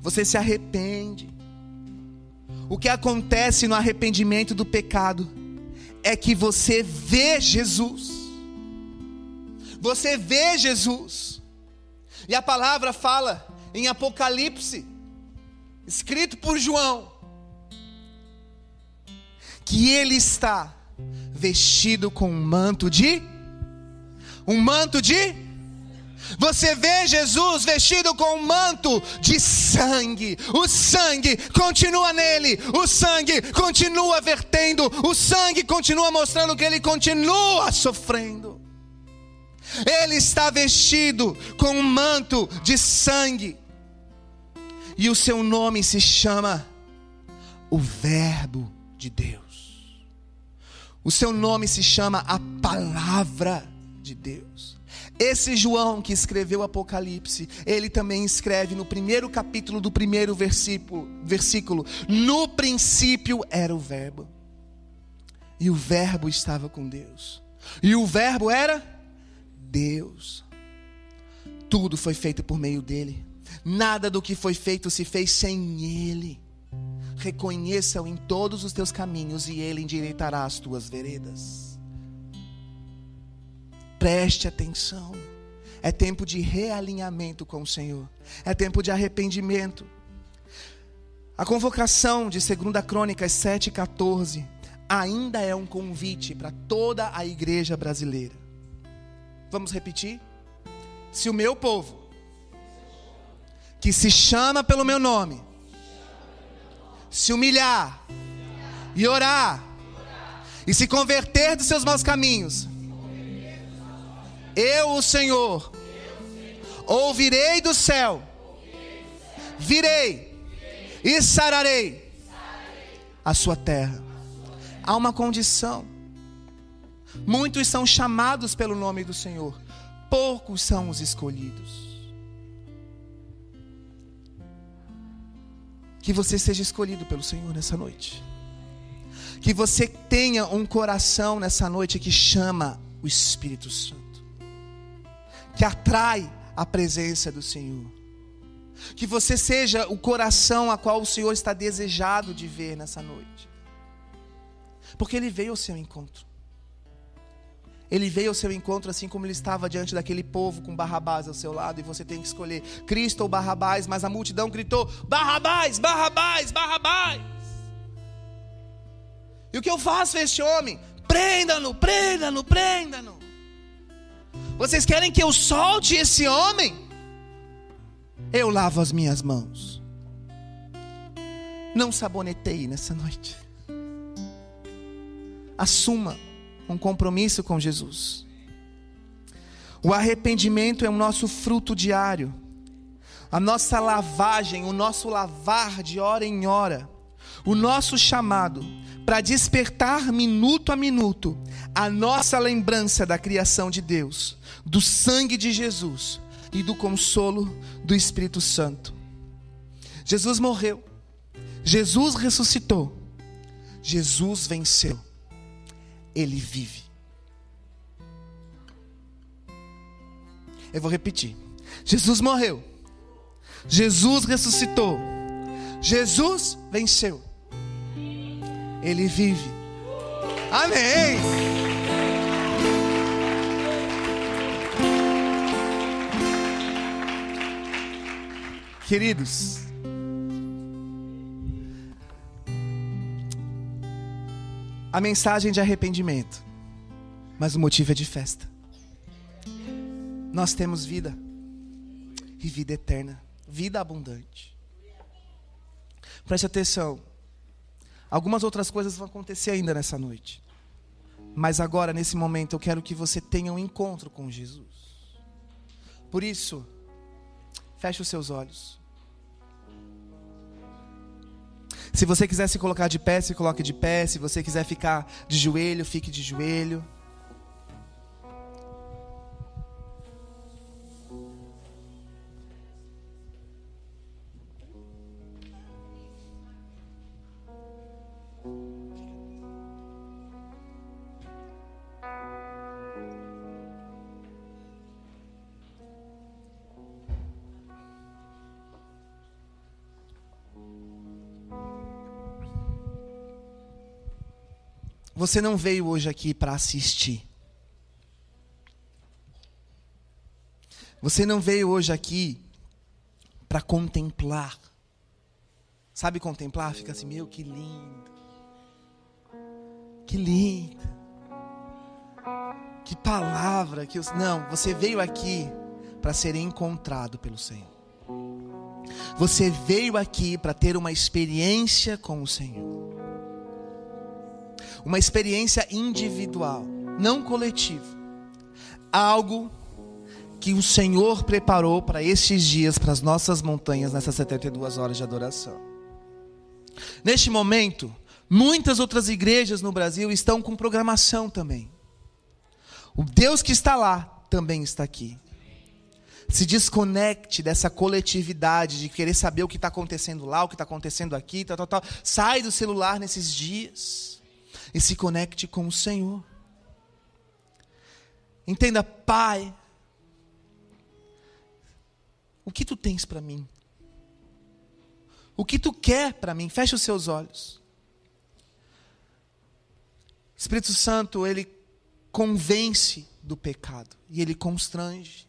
Você se arrepende. O que acontece no arrependimento do pecado é que você vê Jesus. Você vê Jesus. E a palavra fala em Apocalipse, escrito por João, que ele está vestido com um manto de um manto de você vê Jesus vestido com um manto de sangue. O sangue continua nele. O sangue continua vertendo. O sangue continua mostrando que ele continua sofrendo. Ele está vestido com um manto de sangue. E o seu nome se chama o Verbo de Deus. O seu nome se chama a Palavra de Deus. Esse João que escreveu o Apocalipse, ele também escreve no primeiro capítulo do primeiro versículo, versículo: No princípio era o Verbo, e o Verbo estava com Deus, e o Verbo era Deus. Tudo foi feito por meio dele, nada do que foi feito se fez sem ele reconheça-o em todos os teus caminhos e ele endireitará as tuas veredas. Preste atenção. É tempo de realinhamento com o Senhor. É tempo de arrependimento. A convocação de 2 Crônicas 7,14 ainda é um convite para toda a igreja brasileira. Vamos repetir? Se o meu povo, que se chama pelo meu nome, se humilhar e orar e se converter dos seus maus caminhos, eu, o Senhor, ouvirei do céu, virei e sararei a sua terra. Há uma condição. Muitos são chamados pelo nome do Senhor, poucos são os escolhidos. Que você seja escolhido pelo Senhor nessa noite. Que você tenha um coração nessa noite que chama o Espírito Santo, que atrai a presença do Senhor. Que você seja o coração a qual o Senhor está desejado de ver nessa noite. Porque Ele veio ao seu encontro. Ele veio ao seu encontro assim como ele estava diante daquele povo com Barrabás ao seu lado, e você tem que escolher Cristo ou Barrabás, mas a multidão gritou: Barrabás, Barrabás, Barrabás. E o que eu faço a este homem? Prenda-no, prenda-no, prenda-no. Vocês querem que eu solte esse homem? Eu lavo as minhas mãos. Não saboneteie nessa noite. Assuma um compromisso com Jesus. O arrependimento é o nosso fruto diário, a nossa lavagem, o nosso lavar de hora em hora, o nosso chamado para despertar minuto a minuto a nossa lembrança da criação de Deus, do sangue de Jesus e do consolo do Espírito Santo. Jesus morreu, Jesus ressuscitou, Jesus venceu ele vive. Eu vou repetir. Jesus morreu. Jesus ressuscitou. Jesus venceu. Ele vive. Amém. Queridos, a mensagem de arrependimento, mas o motivo é de festa. Nós temos vida e vida eterna, vida abundante. Preste atenção. Algumas outras coisas vão acontecer ainda nessa noite. Mas agora, nesse momento, eu quero que você tenha um encontro com Jesus. Por isso, feche os seus olhos. Se você quiser se colocar de pé, se coloque de pé. Se você quiser ficar de joelho, fique de joelho. Você não veio hoje aqui para assistir. Você não veio hoje aqui para contemplar. Sabe contemplar? Fica assim, meu, que lindo. Que lindo. Que palavra que. Não, você veio aqui para ser encontrado pelo Senhor. Você veio aqui para ter uma experiência com o Senhor uma experiência individual, não coletiva. Algo que o Senhor preparou para estes dias, para as nossas montanhas, nessas 72 horas de adoração. Neste momento, muitas outras igrejas no Brasil estão com programação também. O Deus que está lá também está aqui. Se desconecte dessa coletividade de querer saber o que está acontecendo lá, o que está acontecendo aqui, tal, tal, tal. Sai do celular nesses dias e se conecte com o Senhor. Entenda, Pai, o que tu tens para mim? O que tu quer para mim? Feche os seus olhos. Espírito Santo, ele convence do pecado e ele constrange.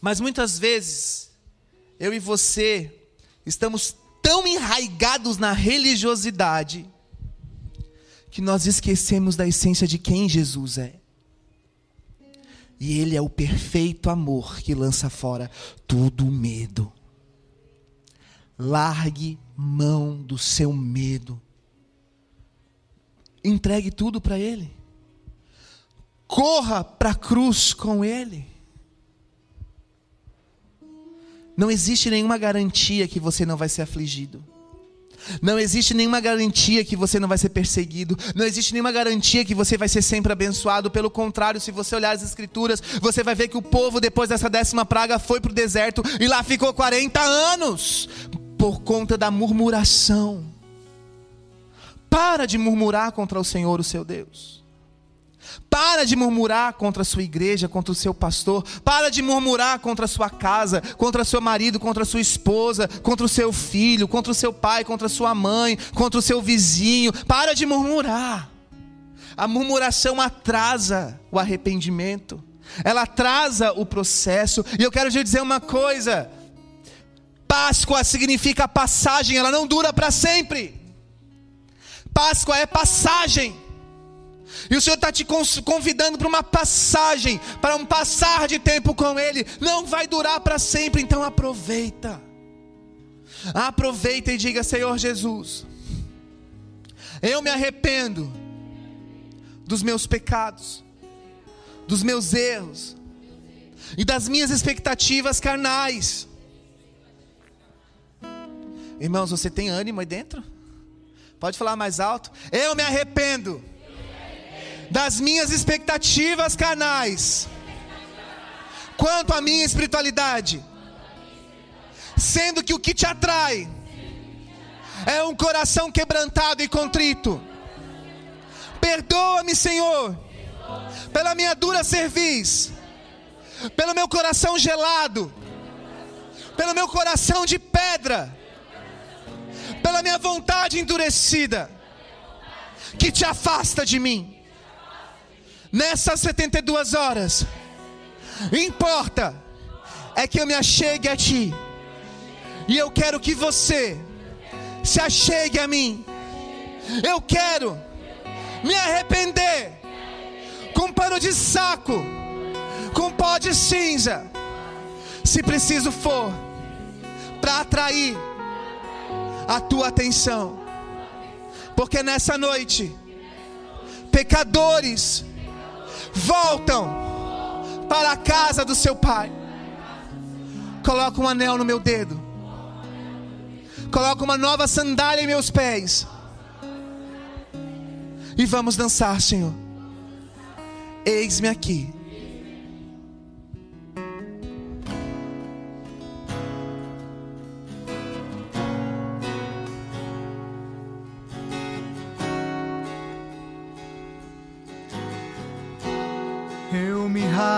Mas muitas vezes, eu e você estamos tão enraigados na religiosidade que nós esquecemos da essência de quem Jesus é. E Ele é o perfeito amor que lança fora todo o medo. Largue mão do seu medo. Entregue tudo para Ele. Corra para a cruz com Ele. Não existe nenhuma garantia que você não vai ser afligido. Não existe nenhuma garantia que você não vai ser perseguido. Não existe nenhuma garantia que você vai ser sempre abençoado. Pelo contrário, se você olhar as escrituras, você vai ver que o povo, depois dessa décima praga, foi para o deserto e lá ficou 40 anos por conta da murmuração. Para de murmurar contra o Senhor, o seu Deus. Para de murmurar contra a sua igreja, contra o seu pastor. Para de murmurar contra a sua casa, contra seu marido, contra a sua esposa, contra o seu filho, contra o seu pai, contra a sua mãe, contra o seu vizinho. Para de murmurar. A murmuração atrasa o arrependimento, ela atrasa o processo. E eu quero te dizer uma coisa: Páscoa significa passagem, ela não dura para sempre. Páscoa é passagem. E o Senhor está te convidando para uma passagem, para um passar de tempo com Ele. Não vai durar para sempre, então aproveita. Aproveita e diga: Senhor Jesus, eu me arrependo dos meus pecados, dos meus erros e das minhas expectativas carnais. Irmãos, você tem ânimo aí dentro? Pode falar mais alto. Eu me arrependo das minhas expectativas carnais quanto à minha espiritualidade, sendo que o que te atrai é um coração quebrantado e contrito. Perdoa-me, Senhor, pela minha dura cerviz, pelo meu coração gelado, pelo meu coração de pedra, pela minha vontade endurecida, que te afasta de mim. Nessas 72 horas, importa é que eu me achegue a Ti, e eu quero que você se achegue a mim. Eu quero me arrepender com pano de saco, com pó de cinza, se preciso for, para atrair a tua atenção, porque nessa noite, pecadores voltam para a casa do seu pai. Coloca um anel no meu dedo Coloca uma nova sandália em meus pés. E vamos dançar, Senhor. Eis-me aqui.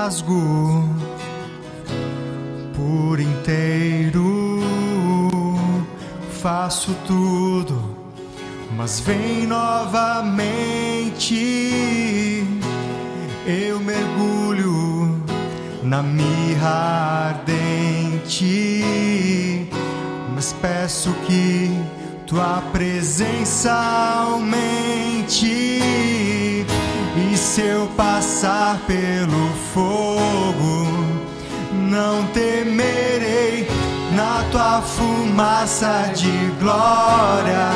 Rasgo por inteiro faço tudo, mas vem novamente. Eu mergulho na mirra ardente, mas peço que tua presença aumente. E se eu passar pelo fogo, não temerei na tua fumaça de glória.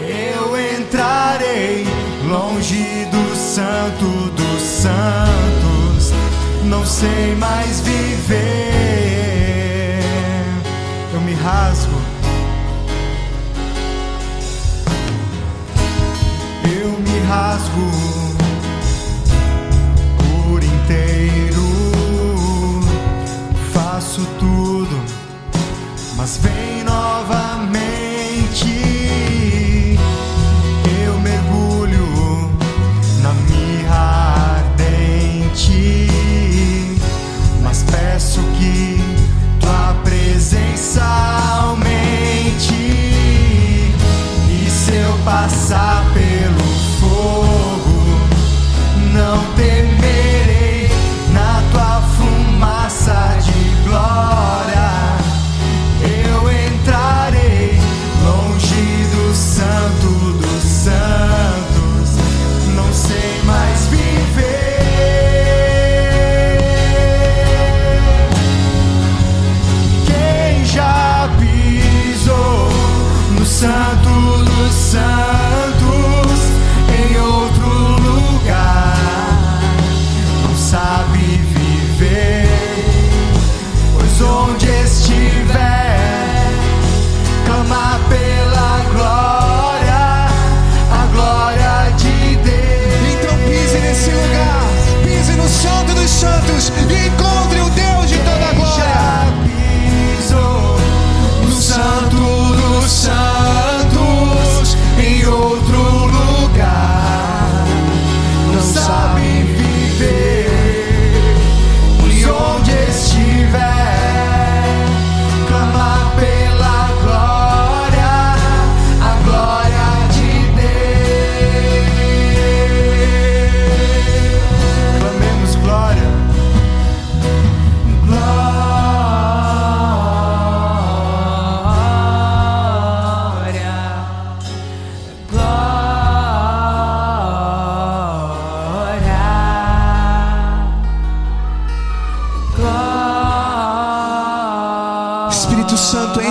Eu entrarei longe do santo dos santos, não sei mais viver. Eu me rasgo. Eu me rasgo tudo mas vem novamente. Eu mergulho na mirra ardente, mas peço que tua presença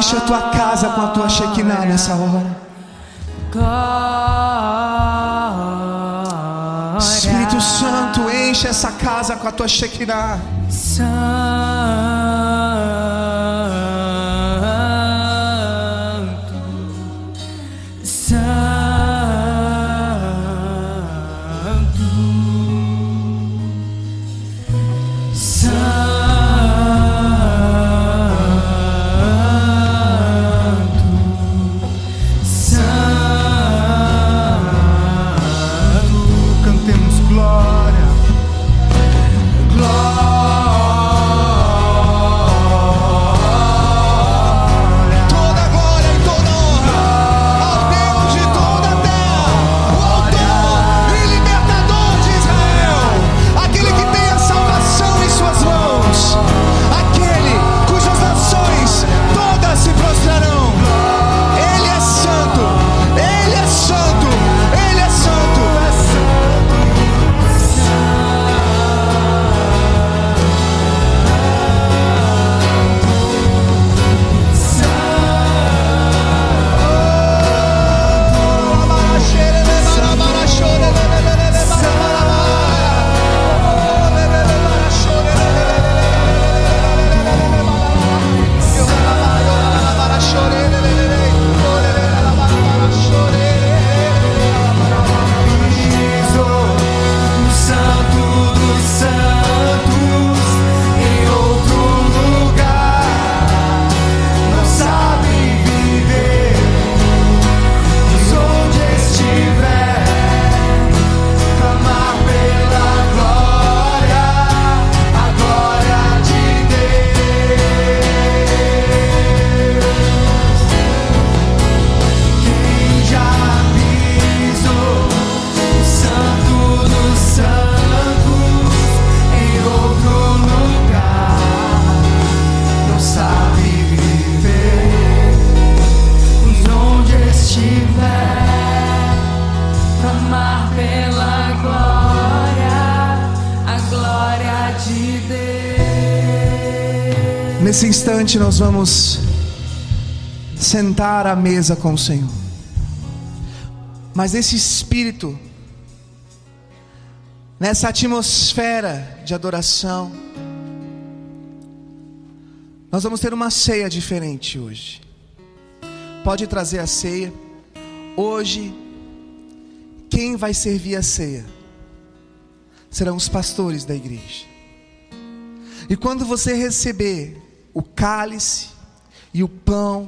Enche a tua casa com a tua Shekinah nessa hora. Glória. Espírito Santo, enche essa casa com a tua Shekinah. Nós vamos sentar à mesa com o Senhor. Mas esse espírito, nessa atmosfera de adoração, nós vamos ter uma ceia diferente hoje. Pode trazer a ceia. Hoje, quem vai servir a ceia serão os pastores da igreja. E quando você receber o cálice e o pão,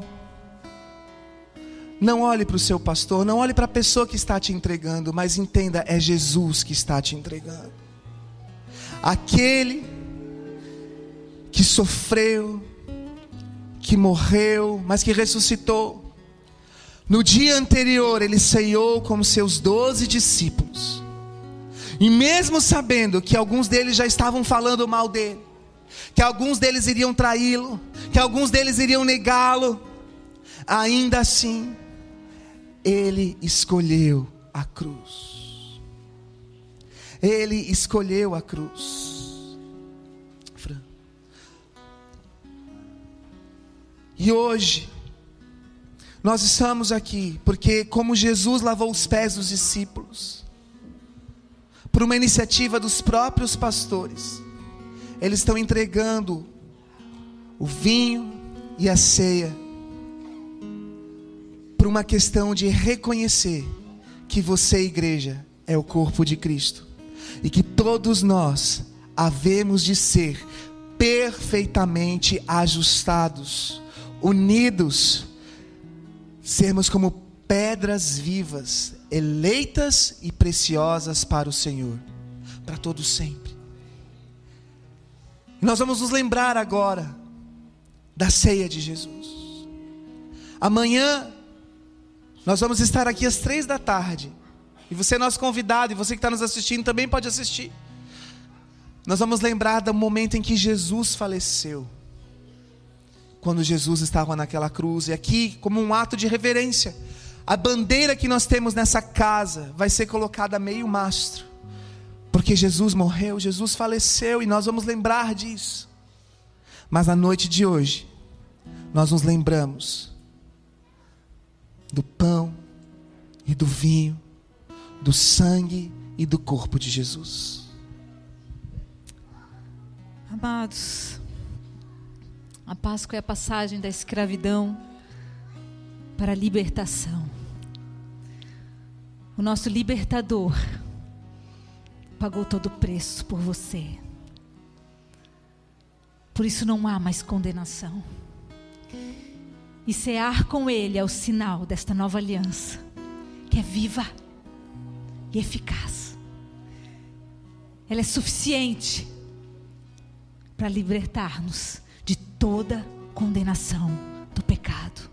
não olhe para o seu pastor, não olhe para a pessoa que está te entregando, mas entenda, é Jesus que está te entregando. Aquele que sofreu, que morreu, mas que ressuscitou. No dia anterior, ele ceiou com seus doze discípulos. E mesmo sabendo que alguns deles já estavam falando mal dele, que alguns deles iriam traí-lo, que alguns deles iriam negá-lo, ainda assim, ele escolheu a cruz. Ele escolheu a cruz. Fran. E hoje, nós estamos aqui porque, como Jesus lavou os pés dos discípulos, por uma iniciativa dos próprios pastores, eles estão entregando o vinho e a ceia por uma questão de reconhecer que você, igreja, é o corpo de Cristo e que todos nós havemos de ser perfeitamente ajustados, unidos, sermos como pedras vivas, eleitas e preciosas para o Senhor, para todo sempre. Nós vamos nos lembrar agora da ceia de Jesus. Amanhã nós vamos estar aqui às três da tarde. E você é nosso convidado, e você que está nos assistindo também pode assistir. Nós vamos lembrar do momento em que Jesus faleceu. Quando Jesus estava naquela cruz. E aqui, como um ato de reverência, a bandeira que nós temos nessa casa vai ser colocada a meio mastro. Porque Jesus morreu, Jesus faleceu, e nós vamos lembrar disso. Mas na noite de hoje, nós nos lembramos do pão e do vinho, do sangue e do corpo de Jesus. Amados, a Páscoa é a passagem da escravidão para a libertação. O nosso libertador pagou todo o preço por você. Por isso não há mais condenação. E cear com Ele é o sinal desta nova aliança, que é viva e eficaz. Ela é suficiente para libertar-nos de toda condenação do pecado,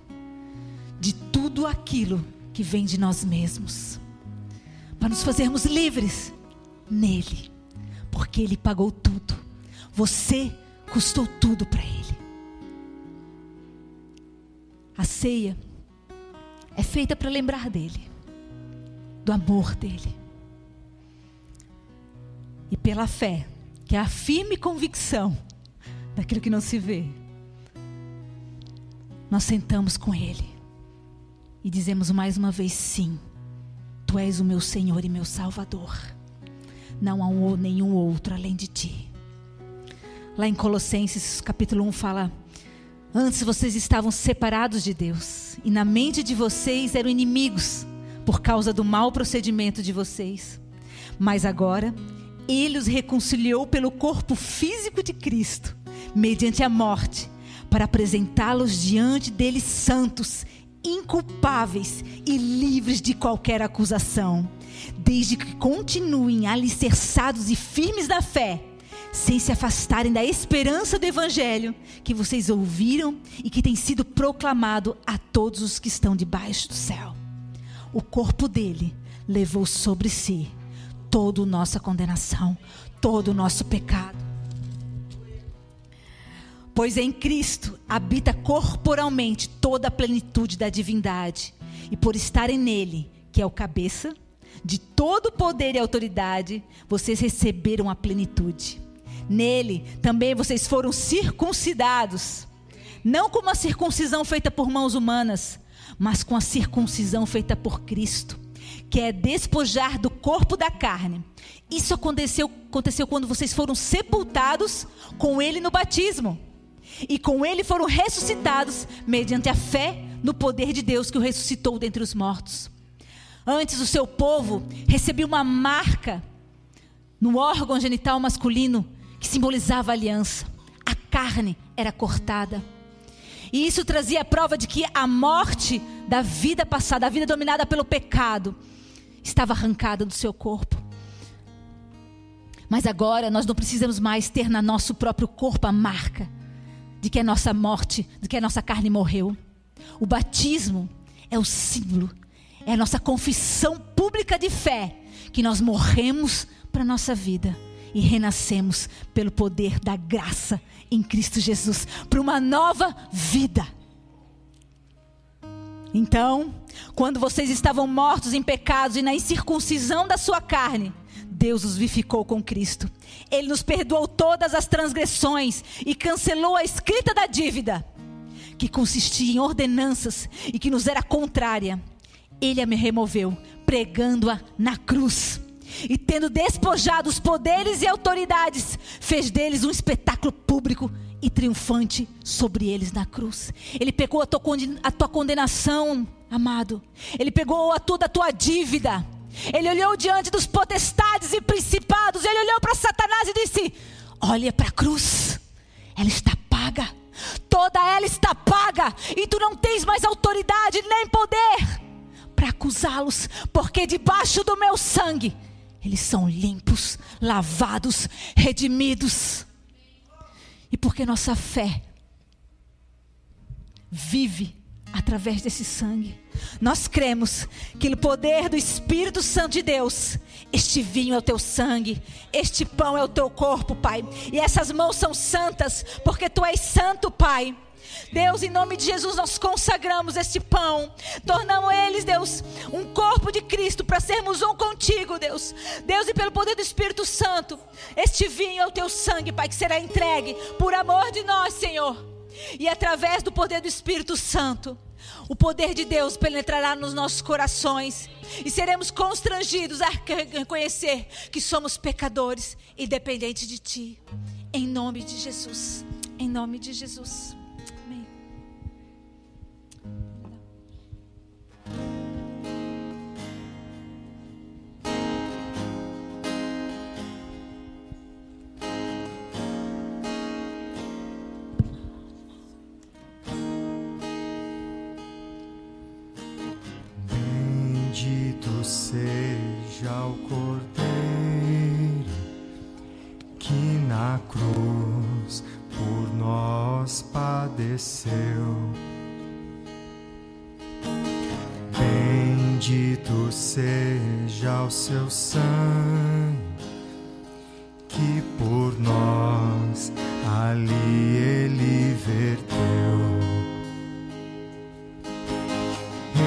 de tudo aquilo que vem de nós mesmos, para nos fazermos livres nele, porque ele pagou tudo. Você custou tudo para ele. A ceia é feita para lembrar dele, do amor dele. E pela fé, que é a firme convicção daquilo que não se vê, nós sentamos com ele e dizemos mais uma vez: sim, tu és o meu Senhor e meu Salvador. Não há um, nenhum outro além de ti. Lá em Colossenses capítulo 1 fala: Antes vocês estavam separados de Deus, e na mente de vocês eram inimigos, por causa do mau procedimento de vocês. Mas agora, Ele os reconciliou pelo corpo físico de Cristo, mediante a morte, para apresentá-los diante dele santos, inculpáveis e livres de qualquer acusação, desde que continuem alicerçados e firmes na fé sem se afastarem da esperança do Evangelho que vocês ouviram e que tem sido proclamado a todos os que estão debaixo do céu. O corpo dele levou sobre si toda a nossa condenação, todo o nosso pecado. Pois em Cristo habita corporalmente toda a plenitude da divindade, e por estarem nele, que é o cabeça, de todo poder e autoridade, vocês receberam a plenitude. Nele também vocês foram circuncidados, não com uma circuncisão feita por mãos humanas, mas com a circuncisão feita por Cristo, que é despojar do corpo da carne. Isso aconteceu, aconteceu quando vocês foram sepultados com Ele no batismo. E com Ele foram ressuscitados mediante a fé no poder de Deus que o ressuscitou dentre os mortos. Antes o seu povo recebia uma marca no órgão genital masculino que simbolizava a aliança. A carne era cortada. E isso trazia a prova de que a morte da vida passada, a vida dominada pelo pecado, estava arrancada do seu corpo. Mas agora nós não precisamos mais ter na nosso próprio corpo a marca de que a nossa morte, de que a nossa carne morreu. O batismo é o símbolo, é a nossa confissão pública de fé que nós morremos para a nossa vida e renascemos pelo poder da graça em Cristo Jesus para uma nova vida. Então, quando vocês estavam mortos em pecados e na incircuncisão da sua carne, Deus os vivificou com Cristo. Ele nos perdoou todas as transgressões e cancelou a escrita da dívida, que consistia em ordenanças e que nos era contrária. Ele a me removeu, pregando-a na cruz. E tendo despojado os poderes e autoridades, fez deles um espetáculo público e triunfante sobre eles na cruz. Ele pegou a tua, condenação, amado. Ele pegou a toda a tua dívida. Ele olhou diante dos potestades e principados. Ele olhou para Satanás e disse: Olha para a cruz, ela está paga. Toda ela está paga. E tu não tens mais autoridade nem poder para acusá-los, porque debaixo do meu sangue eles são limpos, lavados, redimidos. E porque nossa fé vive através desse sangue, nós cremos que o poder do Espírito Santo de Deus, este vinho é o teu sangue, este pão é o teu corpo, Pai. E essas mãos são santas, porque tu és santo, Pai. Deus, em nome de Jesus, nós consagramos este pão, tornamos eles, Deus, um corpo de Cristo para sermos um contigo, Deus. Deus, e pelo poder do Espírito Santo, este vinho é o teu sangue, Pai, que será entregue por amor de nós, Senhor. E através do poder do Espírito Santo, o poder de Deus penetrará nos nossos corações e seremos constrangidos a reconhecer que somos pecadores e dependentes de Ti. Em nome de Jesus. Em nome de Jesus. Bendito seja o seu sangue que por nós ali ele verteu.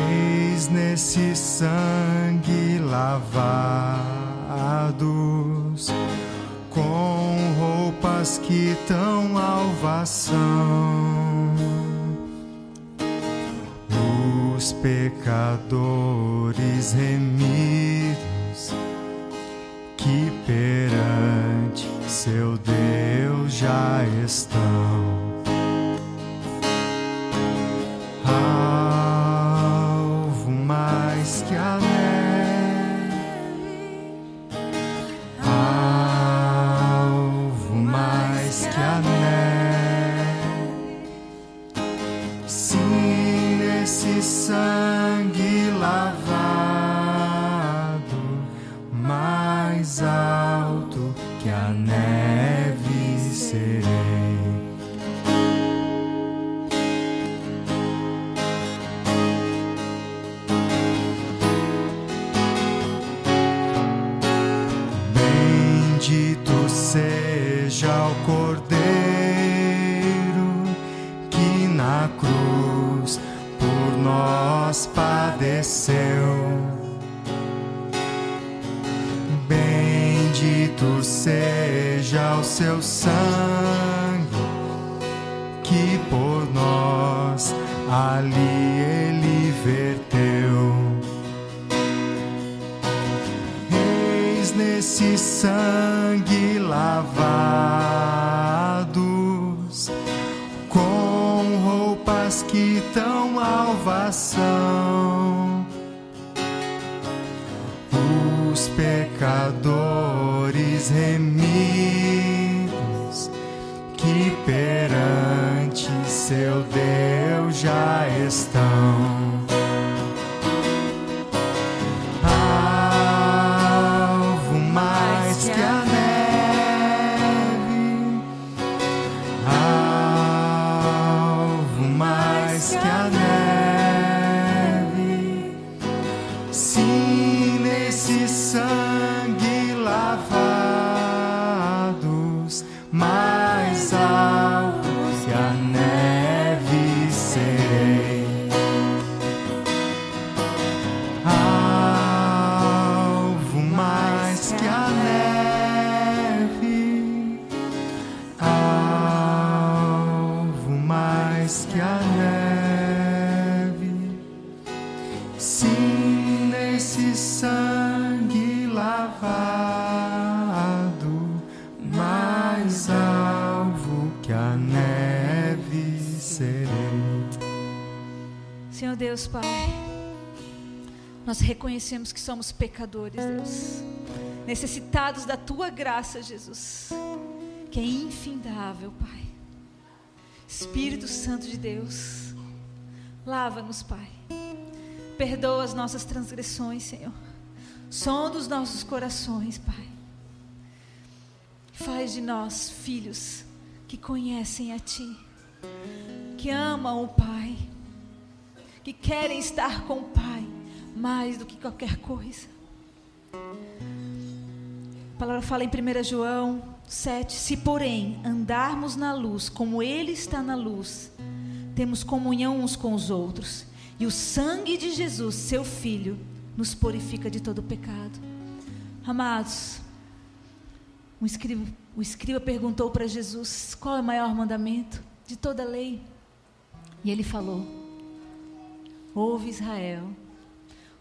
Eis nesse sangue lavados, com roupas que tão alvas são. Os pecadores remidos, que perante seu Deus já estão. Reconhecemos que somos pecadores, Deus, necessitados da Tua graça, Jesus, que é infindável, Pai. Espírito Santo de Deus, lava-nos, Pai. Perdoa as nossas transgressões, Senhor. Sonda os nossos corações, Pai. Faz de nós filhos que conhecem a Ti, que amam o Pai, que querem estar com o mais do que qualquer coisa. A palavra fala em 1 João 7: Se, porém, andarmos na luz como Ele está na luz, temos comunhão uns com os outros, e o sangue de Jesus, seu Filho, nos purifica de todo pecado. Amados, um escriba, o escriba perguntou para Jesus qual é o maior mandamento. de toda a lei. E ele falou: Ouve Israel,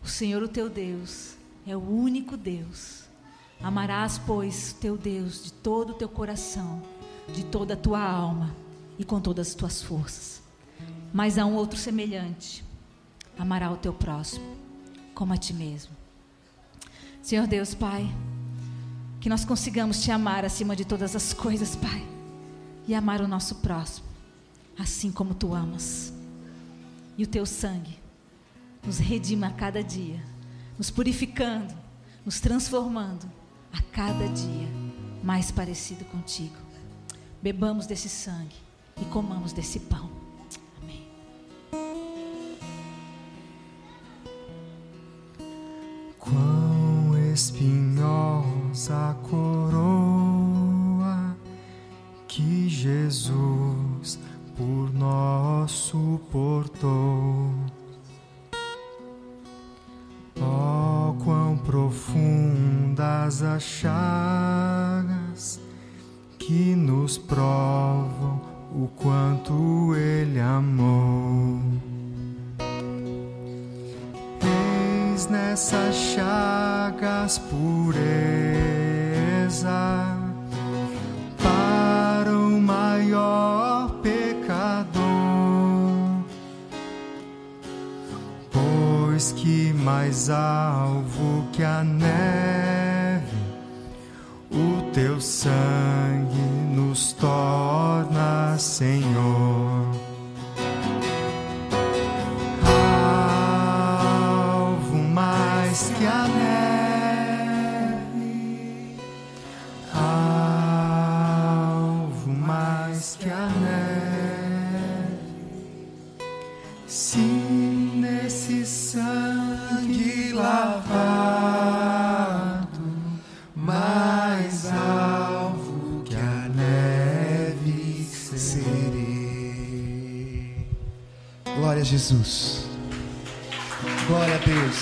o Senhor o teu Deus é o único Deus. Amarás, pois, teu Deus de todo o teu coração, de toda a tua alma e com todas as tuas forças. Mas há um outro semelhante: amará o teu próximo como a ti mesmo. Senhor Deus, Pai, que nós consigamos te amar acima de todas as coisas, Pai, e amar o nosso próximo, assim como tu amas. E o teu sangue nos redima a cada dia, nos purificando, nos transformando a cada dia mais parecido contigo. Bebamos desse sangue e comamos desse pão. Amém. Quão espinhosa coroa que Jesus por nós suportou. Oh, quão profundas as chagas que nos provam o quanto Ele amou. Eis nessas chagas pureza para o maior pecador. Pois que mais alvo que a neve, o teu sangue nos torna, Senhor. Jesus. Glória a Deus.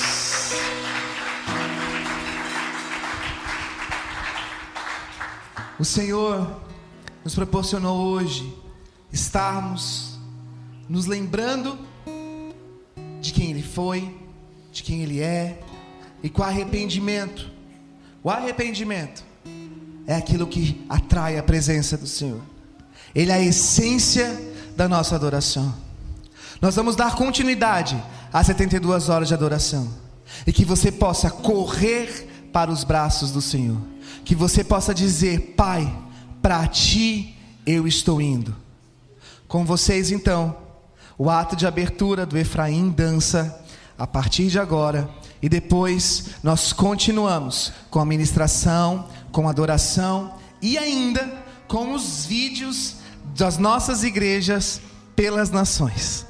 O Senhor nos proporcionou hoje estarmos nos lembrando de quem Ele foi, de quem Ele é e com arrependimento. O arrependimento é aquilo que atrai a presença do Senhor. Ele é a essência da nossa adoração. Nós vamos dar continuidade às 72 horas de adoração. E que você possa correr para os braços do Senhor. Que você possa dizer: Pai, para ti eu estou indo. Com vocês, então, o ato de abertura do Efraim dança a partir de agora. E depois nós continuamos com a ministração, com a adoração e ainda com os vídeos das nossas igrejas pelas nações.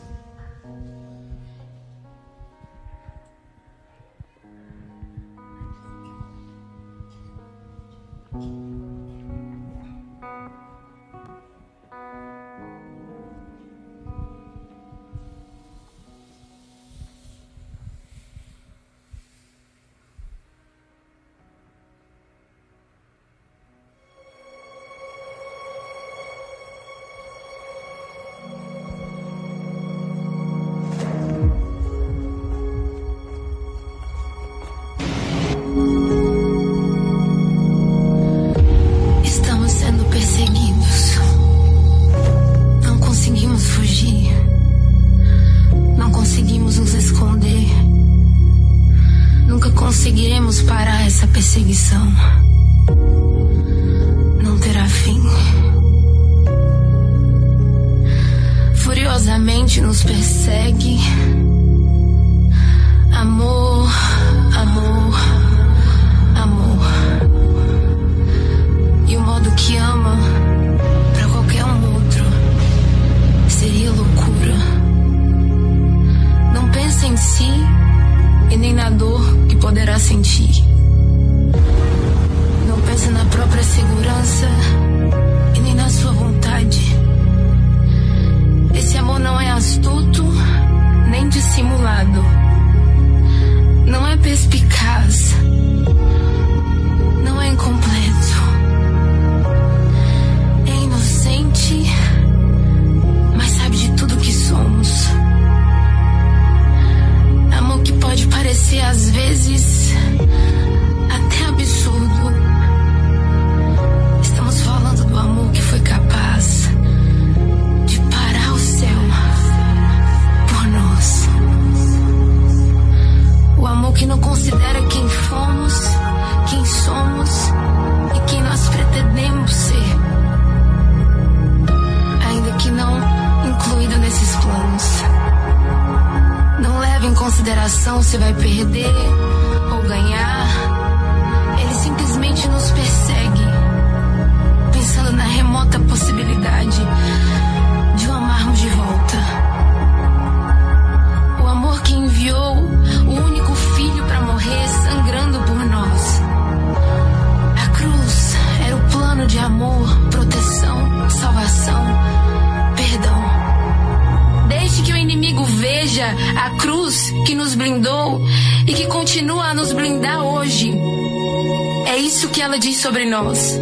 Sobre nós.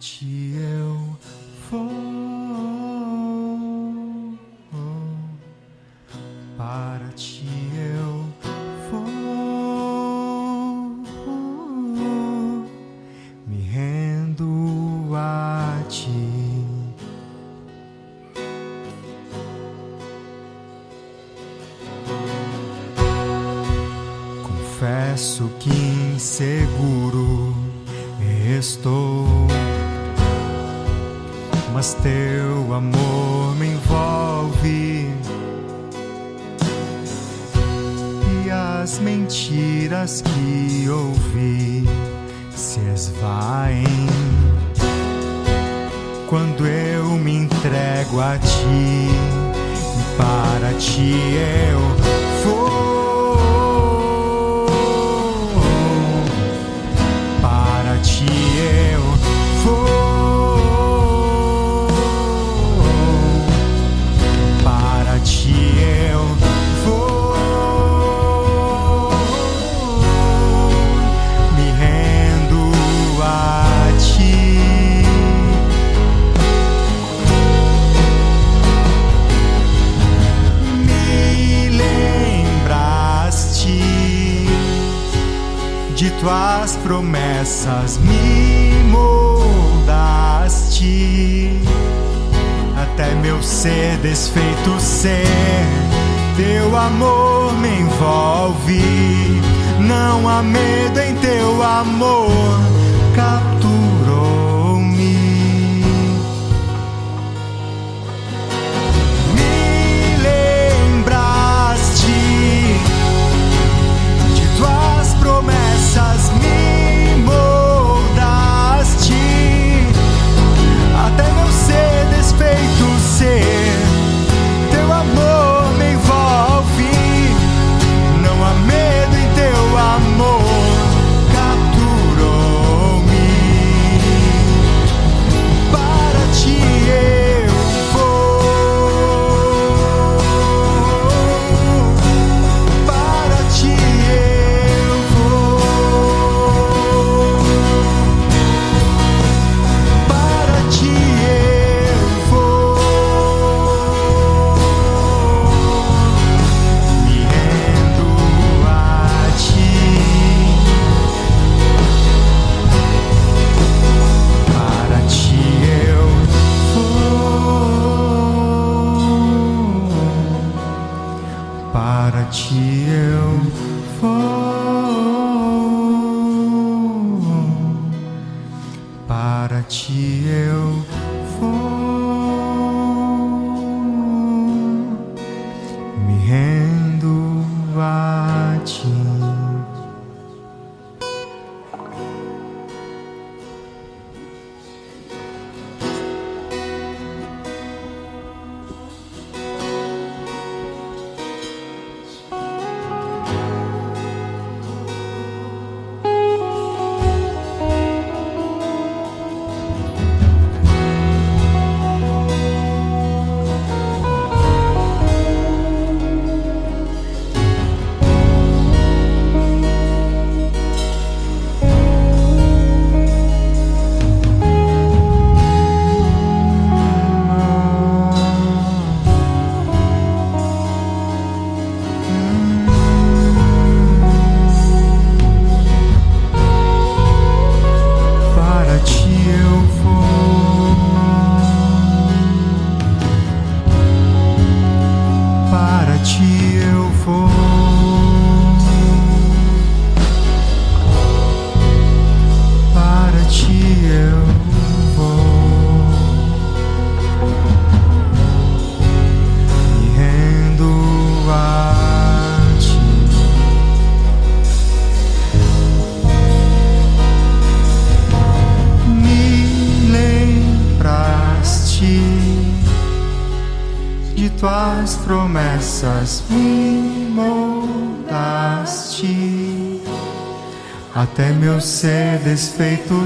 Para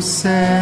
desfeito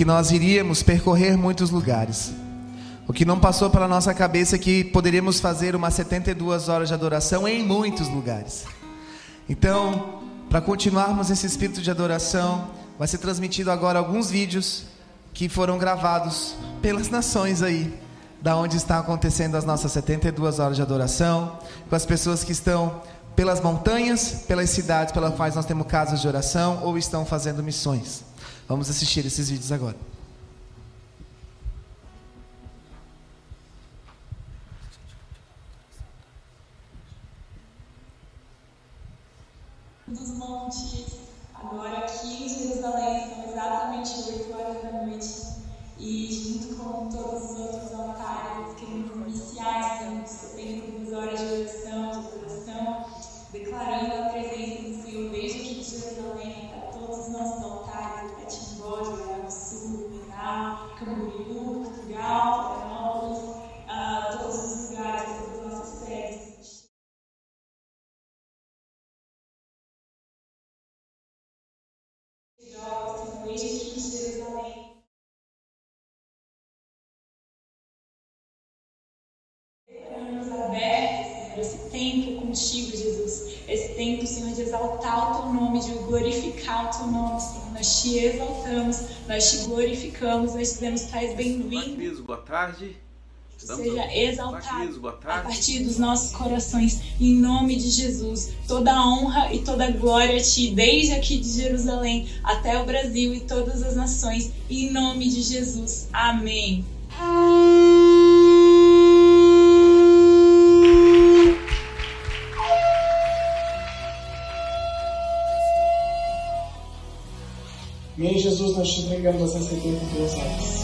que nós iríamos percorrer muitos lugares. O que não passou pela nossa cabeça é que poderíamos fazer umas 72 horas de adoração em muitos lugares. Então, para continuarmos esse espírito de adoração, vai ser transmitido agora alguns vídeos que foram gravados pelas nações aí, da onde está acontecendo as nossas 72 horas de adoração, com as pessoas que estão pelas montanhas, pelas cidades pelas quais nós temos casas de oração ou estão fazendo missões. Vamos assistir esses vídeos agora. Nós te exaltamos, nós te glorificamos, nós te dizemos, tais bem-vindo. Marquinhos, boa tarde. Estamos seja exaltado a partir dos nossos corações, em nome de Jesus. Toda a honra e toda a glória a Ti, desde aqui de Jerusalém até o Brasil e todas as nações, em nome de Jesus. Amém. Amém, Jesus, nós te entregamos essa 72 horas.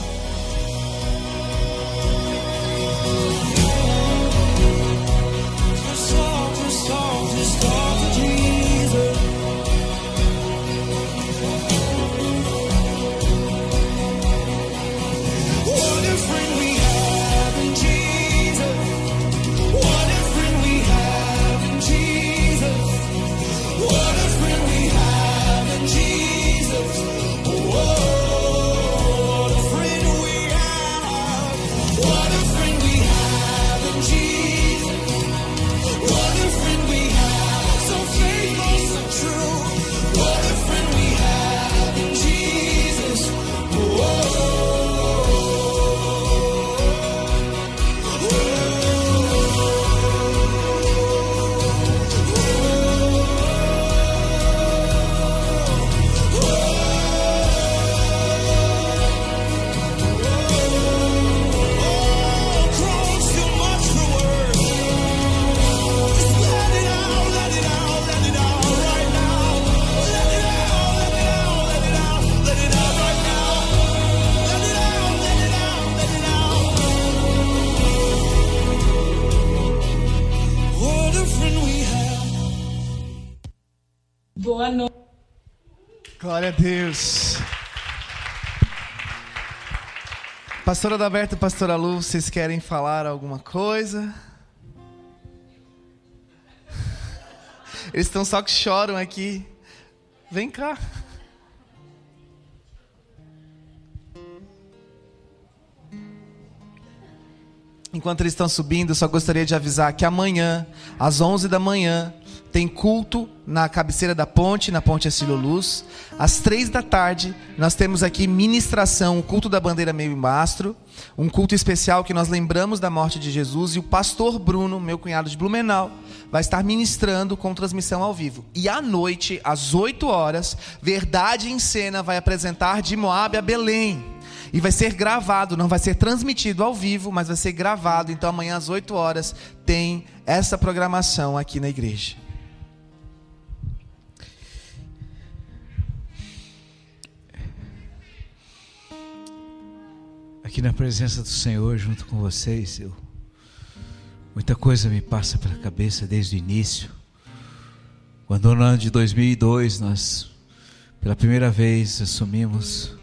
What a Glória a Deus. Pastora Adalberto e Pastora Lu, vocês querem falar alguma coisa? Eles estão só que choram aqui. Vem cá. Enquanto eles estão subindo, só gostaria de avisar que amanhã, às 11 da manhã, tem culto na cabeceira da ponte, na ponte Acílio Luz. Às três da tarde, nós temos aqui ministração, o culto da bandeira meio em mastro, um culto especial que nós lembramos da morte de Jesus e o pastor Bruno, meu cunhado de Blumenau, vai estar ministrando com transmissão ao vivo. E à noite, às 8 horas, Verdade em Cena vai apresentar de Moab a Belém. E vai ser gravado, não vai ser transmitido ao vivo, mas vai ser gravado. Então amanhã às 8 horas tem essa programação aqui na igreja. Aqui na presença do Senhor, junto com vocês, eu, muita coisa me passa pela cabeça desde o início. Quando no ano de 2002 nós, pela primeira vez, assumimos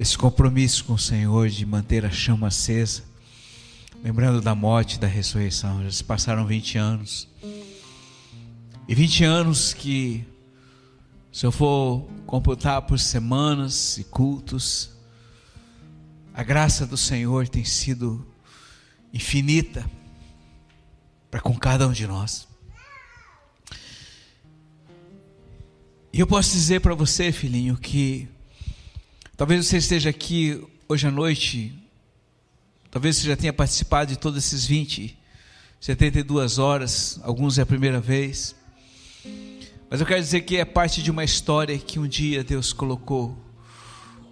esse compromisso com o Senhor de manter a chama acesa, lembrando da morte e da ressurreição. Já se passaram 20 anos. E 20 anos que, se eu for computar por semanas e cultos, a graça do Senhor tem sido infinita para com cada um de nós. E eu posso dizer para você, filhinho, que talvez você esteja aqui hoje à noite, talvez você já tenha participado de todos esses 20, 72 horas, alguns é a primeira vez. Mas eu quero dizer que é parte de uma história que um dia Deus colocou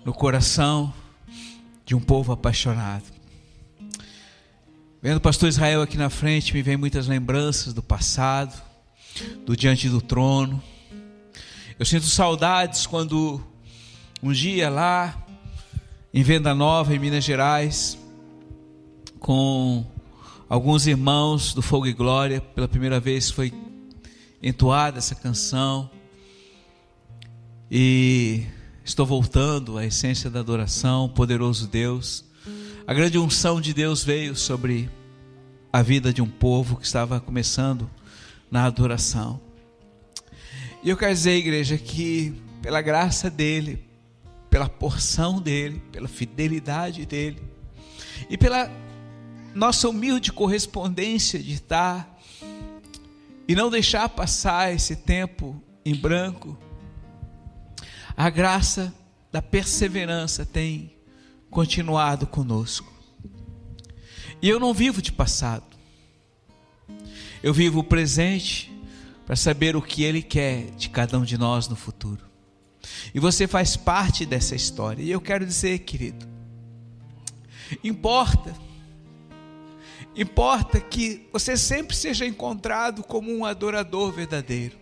no coração de um povo apaixonado. Vendo o pastor Israel aqui na frente, me vem muitas lembranças do passado, do diante do trono. Eu sinto saudades quando um dia lá em Venda Nova, em Minas Gerais, com alguns irmãos do Fogo e Glória, pela primeira vez foi entoada essa canção. E Estou voltando à essência da adoração, poderoso Deus. A grande unção de Deus veio sobre a vida de um povo que estava começando na adoração. E eu quero dizer, igreja, que pela graça dele, pela porção dele, pela fidelidade dele e pela nossa humilde correspondência de estar e não deixar passar esse tempo em branco a graça da perseverança tem continuado conosco. E eu não vivo de passado. Eu vivo o presente para saber o que Ele quer de cada um de nós no futuro. E você faz parte dessa história. E eu quero dizer, querido, importa, importa que você sempre seja encontrado como um adorador verdadeiro.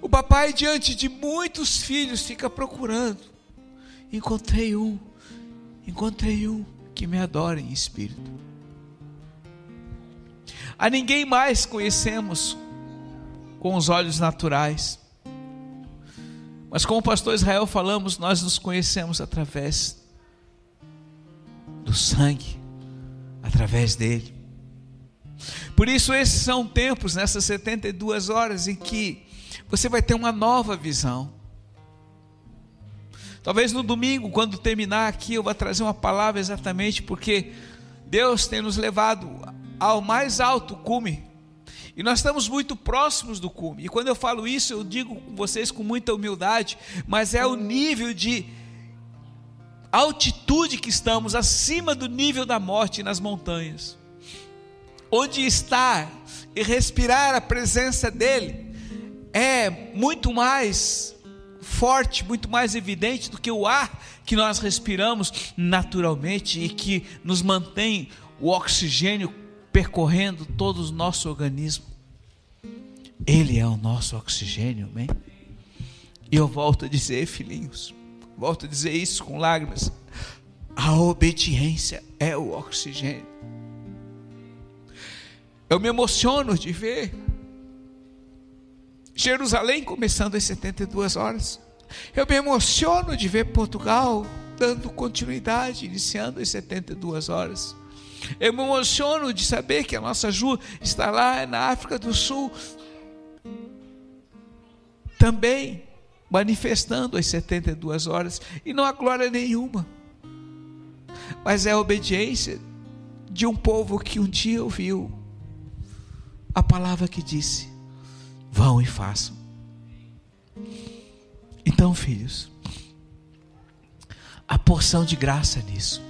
O papai, diante de muitos filhos, fica procurando. Encontrei um, encontrei um que me adora em espírito. A ninguém mais conhecemos com os olhos naturais. Mas como o pastor Israel falamos, nós nos conhecemos através do sangue, através dele. Por isso esses são tempos nessas 72 horas em que você vai ter uma nova visão. Talvez no domingo, quando terminar aqui, eu vou trazer uma palavra exatamente porque Deus tem nos levado ao mais alto cume. E nós estamos muito próximos do cume. E quando eu falo isso, eu digo com vocês com muita humildade, mas é o nível de altitude que estamos acima do nível da morte nas montanhas. Onde estar e respirar a presença dele é muito mais forte, muito mais evidente do que o ar que nós respiramos naturalmente e que nos mantém o oxigênio percorrendo todo o nosso organismo. Ele é o nosso oxigênio, amém? E eu volto a dizer, filhinhos, volto a dizer isso com lágrimas. A obediência é o oxigênio. Eu me emociono de ver Jerusalém começando às 72 horas. Eu me emociono de ver Portugal dando continuidade, iniciando às 72 horas. Eu me emociono de saber que a nossa Ju está lá na África do Sul, também manifestando as 72 horas, e não há glória nenhuma, mas é a obediência de um povo que um dia ouviu a palavra que disse: vão e façam. Então, filhos, a porção de graça nisso.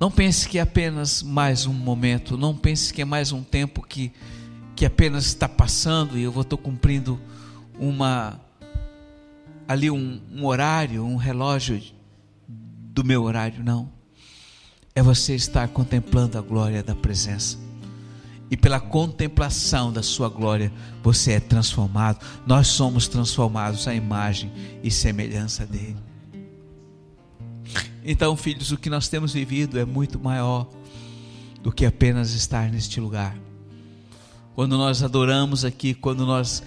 Não pense que é apenas mais um momento, não pense que é mais um tempo que, que apenas está passando e eu vou estou cumprindo uma ali um, um horário, um relógio do meu horário, não. É você estar contemplando a glória da presença e pela contemplação da sua glória você é transformado. Nós somos transformados à imagem e semelhança dele. Então, filhos, o que nós temos vivido é muito maior do que apenas estar neste lugar. Quando nós adoramos aqui, quando nós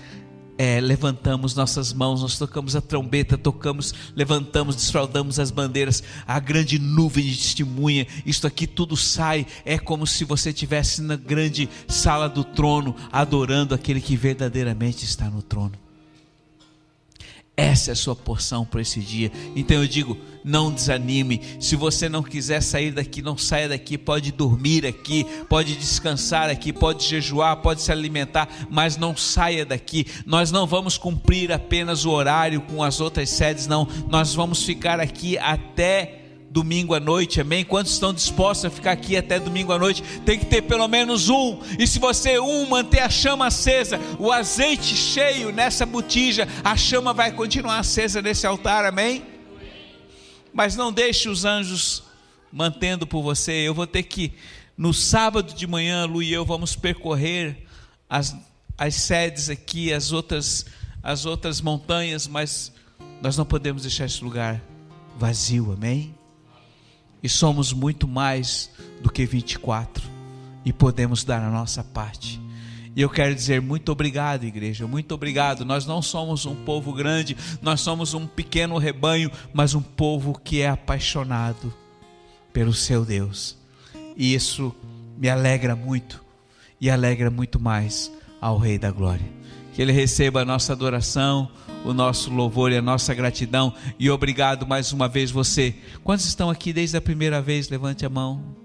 é, levantamos nossas mãos, nós tocamos a trombeta, tocamos, levantamos, desfraldamos as bandeiras, a grande nuvem de testemunha, isto aqui tudo sai, é como se você estivesse na grande sala do trono, adorando aquele que verdadeiramente está no trono. Essa é a sua porção para esse dia. Então eu digo, não desanime. Se você não quiser sair daqui, não saia daqui. Pode dormir aqui, pode descansar aqui, pode jejuar, pode se alimentar, mas não saia daqui. Nós não vamos cumprir apenas o horário com as outras sedes, não. Nós vamos ficar aqui até domingo à noite, amém? Quantos estão dispostos a ficar aqui até domingo à noite? Tem que ter pelo menos um, e se você um manter a chama acesa, o azeite cheio nessa botija, a chama vai continuar acesa nesse altar, amém? Mas não deixe os anjos mantendo por você. Eu vou ter que, no sábado de manhã, Lu e eu vamos percorrer as, as sedes aqui, as outras, as outras montanhas, mas nós não podemos deixar esse lugar vazio, amém? E somos muito mais do que 24 e podemos dar a nossa parte. E eu quero dizer muito obrigado, igreja, muito obrigado. Nós não somos um povo grande, nós somos um pequeno rebanho, mas um povo que é apaixonado pelo seu Deus. E isso me alegra muito e alegra muito mais ao Rei da Glória. Que Ele receba a nossa adoração o nosso louvor e a nossa gratidão. E obrigado mais uma vez você. Quantos estão aqui desde a primeira vez? Levante a mão.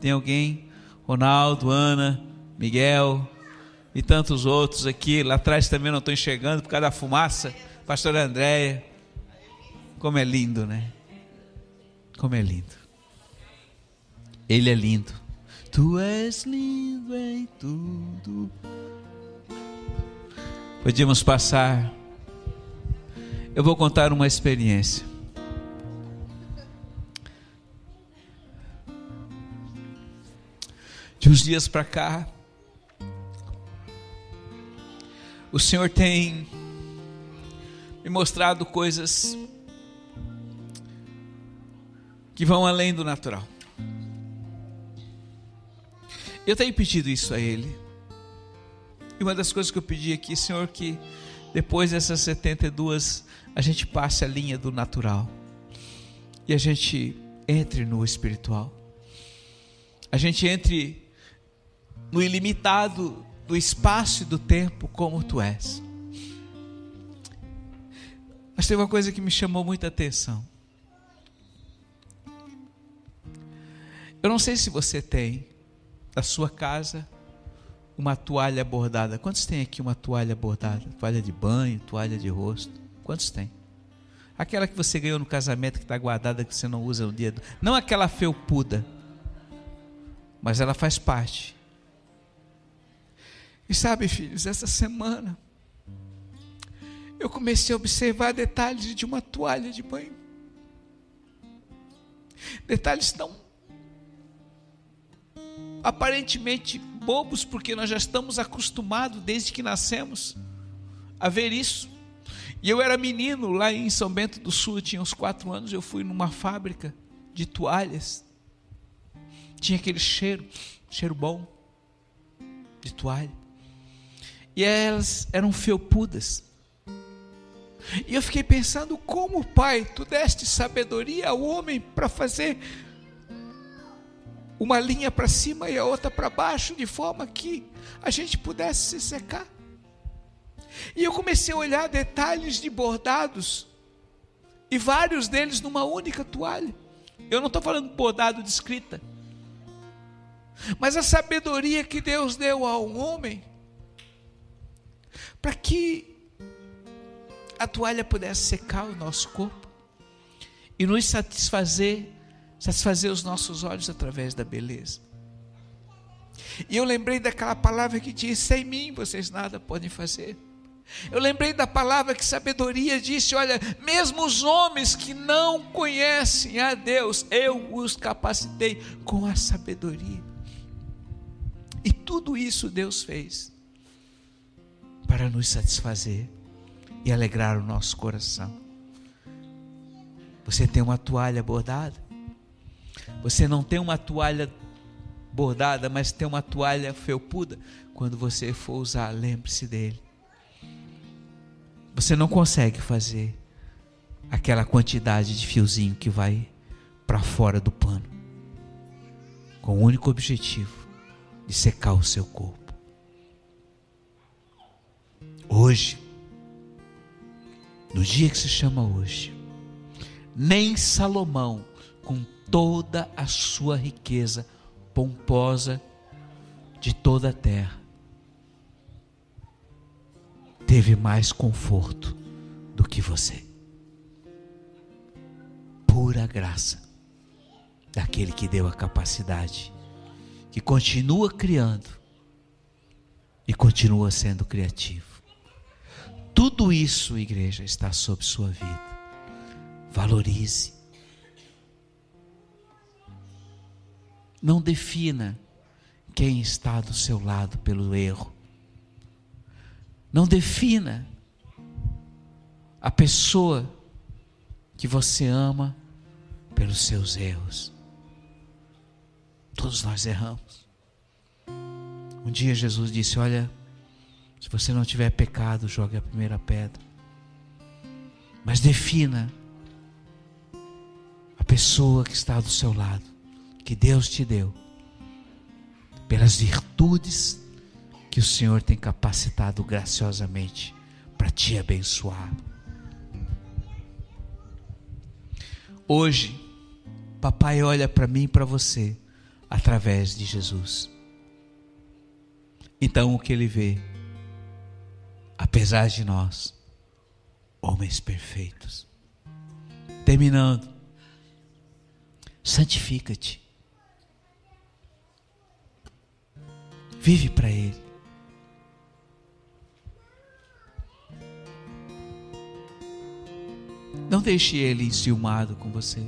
Tem alguém? Ronaldo, Ana, Miguel e tantos outros aqui. Lá atrás também não estou enxergando por causa da fumaça. Pastora Andréia. Como é lindo, né? Como é lindo. Ele é lindo. Tu és lindo em tudo. Podíamos passar eu vou contar uma experiência. De uns dias para cá, o Senhor tem me mostrado coisas que vão além do natural. Eu tenho pedido isso a Ele. E uma das coisas que eu pedi aqui, Senhor, que depois dessas 72 a gente passe a linha do natural e a gente entre no espiritual. A gente entre no ilimitado do espaço e do tempo como tu és. Mas tem uma coisa que me chamou muita atenção. Eu não sei se você tem da sua casa uma toalha bordada. Quantos tem aqui uma toalha bordada? Toalha de banho, toalha de rosto. Quantos tem? Aquela que você ganhou no casamento que está guardada, que você não usa no dia. Do... Não aquela felpuda, mas ela faz parte. E sabe, filhos, essa semana eu comecei a observar detalhes de uma toalha de banho. Detalhes tão aparentemente bobos, porque nós já estamos acostumados desde que nascemos a ver isso. E eu era menino lá em São Bento do Sul, tinha uns quatro anos, eu fui numa fábrica de toalhas. Tinha aquele cheiro, cheiro bom de toalha. E elas eram felpudas. E eu fiquei pensando como, Pai, tu deste sabedoria ao homem para fazer uma linha para cima e a outra para baixo, de forma que a gente pudesse se secar. E eu comecei a olhar detalhes de bordados, e vários deles numa única toalha. Eu não estou falando bordado de escrita, mas a sabedoria que Deus deu ao homem, para que a toalha pudesse secar o nosso corpo e nos satisfazer, satisfazer os nossos olhos através da beleza. E eu lembrei daquela palavra que diz: sem mim vocês nada podem fazer. Eu lembrei da palavra que sabedoria disse: olha, mesmo os homens que não conhecem a Deus, eu os capacitei com a sabedoria. E tudo isso Deus fez para nos satisfazer e alegrar o nosso coração. Você tem uma toalha bordada? Você não tem uma toalha bordada, mas tem uma toalha felpuda. Quando você for usar, lembre-se dele. Você não consegue fazer aquela quantidade de fiozinho que vai para fora do pano, com o único objetivo de secar o seu corpo. Hoje, no dia que se chama hoje, nem Salomão, com toda a sua riqueza pomposa de toda a terra, teve mais conforto do que você. Pura graça daquele que deu a capacidade, que continua criando e continua sendo criativo. Tudo isso, igreja, está sob sua vida. Valorize. Não defina quem está do seu lado pelo erro. Não defina a pessoa que você ama pelos seus erros. Todos nós erramos. Um dia Jesus disse: Olha, se você não tiver pecado, jogue a primeira pedra. Mas defina a pessoa que está do seu lado, que Deus te deu, pelas virtudes que o Senhor tem capacitado graciosamente para te abençoar. Hoje, papai olha para mim e para você através de Jesus. Então o que ele vê? apesar de nós, homens perfeitos. Terminando, santifica-te. Vive para Ele. Não deixe Ele enciumado com você.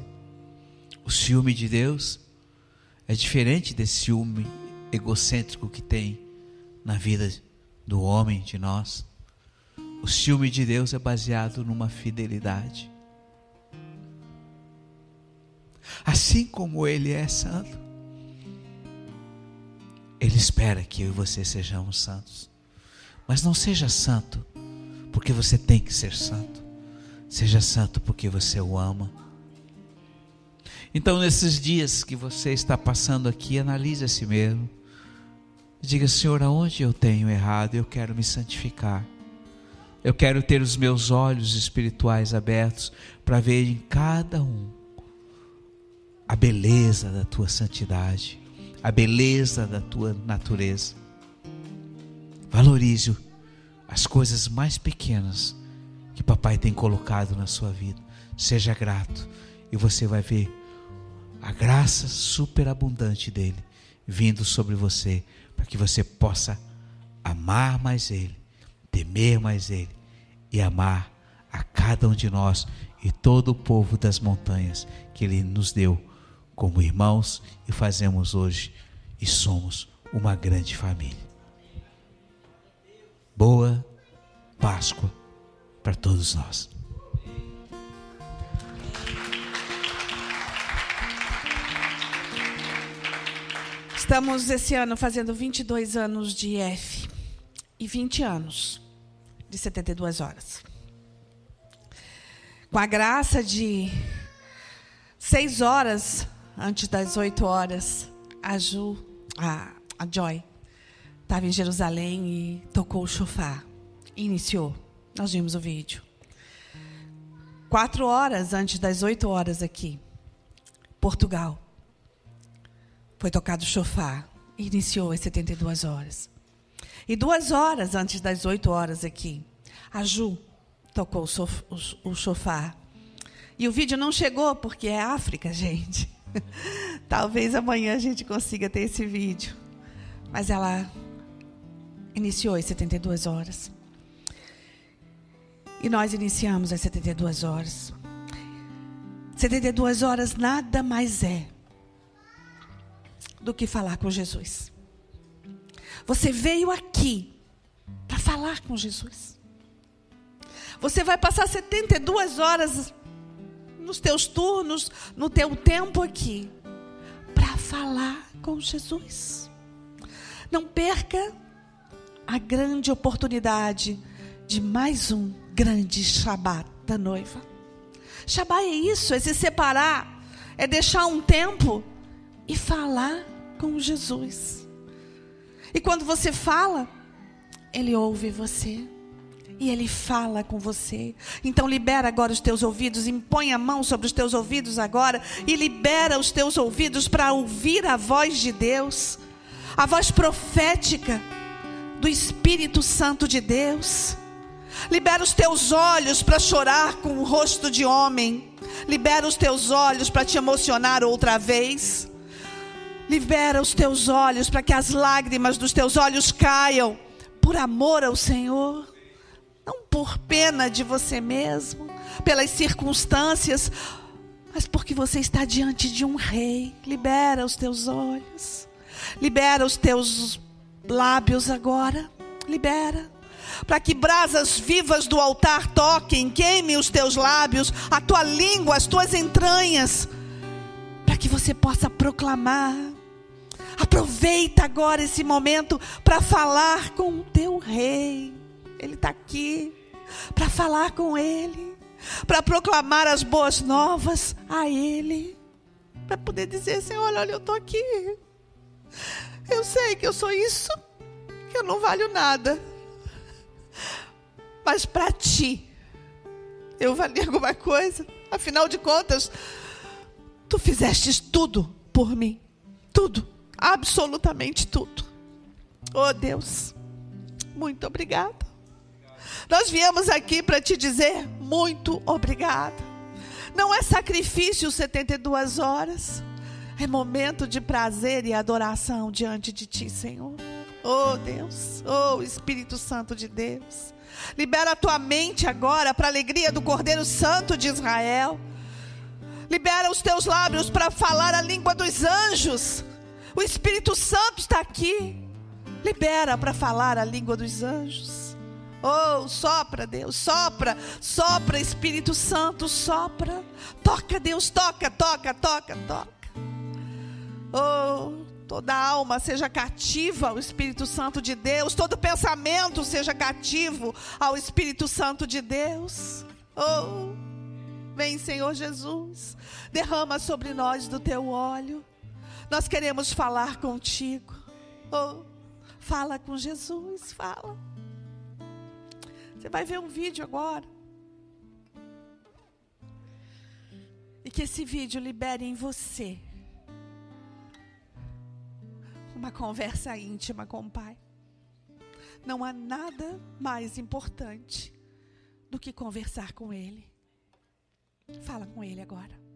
O ciúme de Deus é diferente desse ciúme egocêntrico que tem na vida do homem, de nós. O ciúme de Deus é baseado numa fidelidade. Assim como Ele é santo, Ele espera que eu e você sejamos santos. Mas não seja santo porque você tem que ser santo. Seja santo porque você o ama. Então, nesses dias que você está passando aqui, analise a si mesmo. Diga, Senhor, aonde eu tenho errado, eu quero me santificar. Eu quero ter os meus olhos espirituais abertos para ver em cada um a beleza da tua santidade, a beleza da tua natureza. Valorize as coisas mais pequenas que papai tem colocado na sua vida. Seja grato e você vai ver a graça superabundante dele vindo sobre você, para que você possa amar mais ele temer mais Ele e amar a cada um de nós e todo o povo das montanhas que Ele nos deu como irmãos e fazemos hoje e somos uma grande família. Boa Páscoa para todos nós. Estamos esse ano fazendo 22 anos de F. e 20 anos de 72 horas. Com a graça de seis horas antes das 8 horas, a Ju, a, a Joy, estava em Jerusalém e tocou o chofar. Iniciou. Nós vimos o vídeo. Quatro horas antes das oito horas aqui, Portugal. Foi tocado o chofar. Iniciou as 72 horas. E duas horas antes das oito horas aqui, a Ju tocou o, chofar. E o vídeo não chegou porque é África, *laughs* gente. Talvez amanhã a gente consiga ter esse vídeo. Mas ela iniciou as 72 horas. E nós iniciamos as 72 horas. 72 horas nada mais é do que falar com Jesus. Você veio aqui para falar com Jesus. Você vai passar 72 horas nos teus turnos, no teu tempo aqui, para falar com Jesus. Não perca a grande oportunidade de mais um grande Shabat da noiva. Shabat é isso, é se separar, é deixar um tempo e falar com Jesus. E quando você fala, ele ouve você. E ele fala com você. Então libera agora os teus ouvidos, impõe a mão sobre os teus ouvidos agora e libera os teus ouvidos para ouvir a voz de Deus, a voz profética do Espírito Santo de Deus. Libera os teus olhos para chorar com o rosto de homem. Libera os teus olhos para te emocionar outra vez. Libera os teus olhos para que as lágrimas dos teus olhos caiam por amor ao Senhor, não por pena de você mesmo, pelas circunstâncias, mas porque você está diante de um rei. Libera os teus olhos. Libera os teus lábios agora. Libera para que brasas vivas do altar toquem, queimem os teus lábios, a tua língua, as tuas entranhas, para que você possa proclamar. Aproveita agora esse momento para falar com o teu rei. Ele está aqui para falar com ele, para proclamar as boas novas a ele, para poder dizer: Senhor, olha, eu estou aqui. Eu sei que eu sou isso, que eu não valho nada mas para ti eu valia alguma coisa. Afinal de contas, tu fizestes tudo por mim. Tudo. Absolutamente tudo. Oh Deus, muito obrigada. Nós viemos aqui para te dizer muito obrigada. Não é sacrifício 72 horas. É momento de prazer e adoração diante de ti, Senhor. Oh Deus, oh Espírito Santo de Deus. Libera a tua mente agora para a alegria do Cordeiro Santo de Israel. Libera os teus lábios para falar a língua dos anjos. O Espírito Santo está aqui. Libera para falar a língua dos anjos. Oh, sopra, Deus, sopra, sopra, Espírito Santo, sopra. Toca, Deus, toca, toca, toca, toca. Oh, toda alma seja cativa ao Espírito Santo de Deus, todo pensamento seja cativo ao Espírito Santo de Deus. Oh, vem, Senhor Jesus, derrama sobre nós do teu óleo. Nós queremos falar contigo. Oh, fala com Jesus, fala. Você vai ver um vídeo agora. E que esse vídeo libere em você uma conversa íntima com o Pai. Não há nada mais importante do que conversar com Ele. Fala com Ele agora.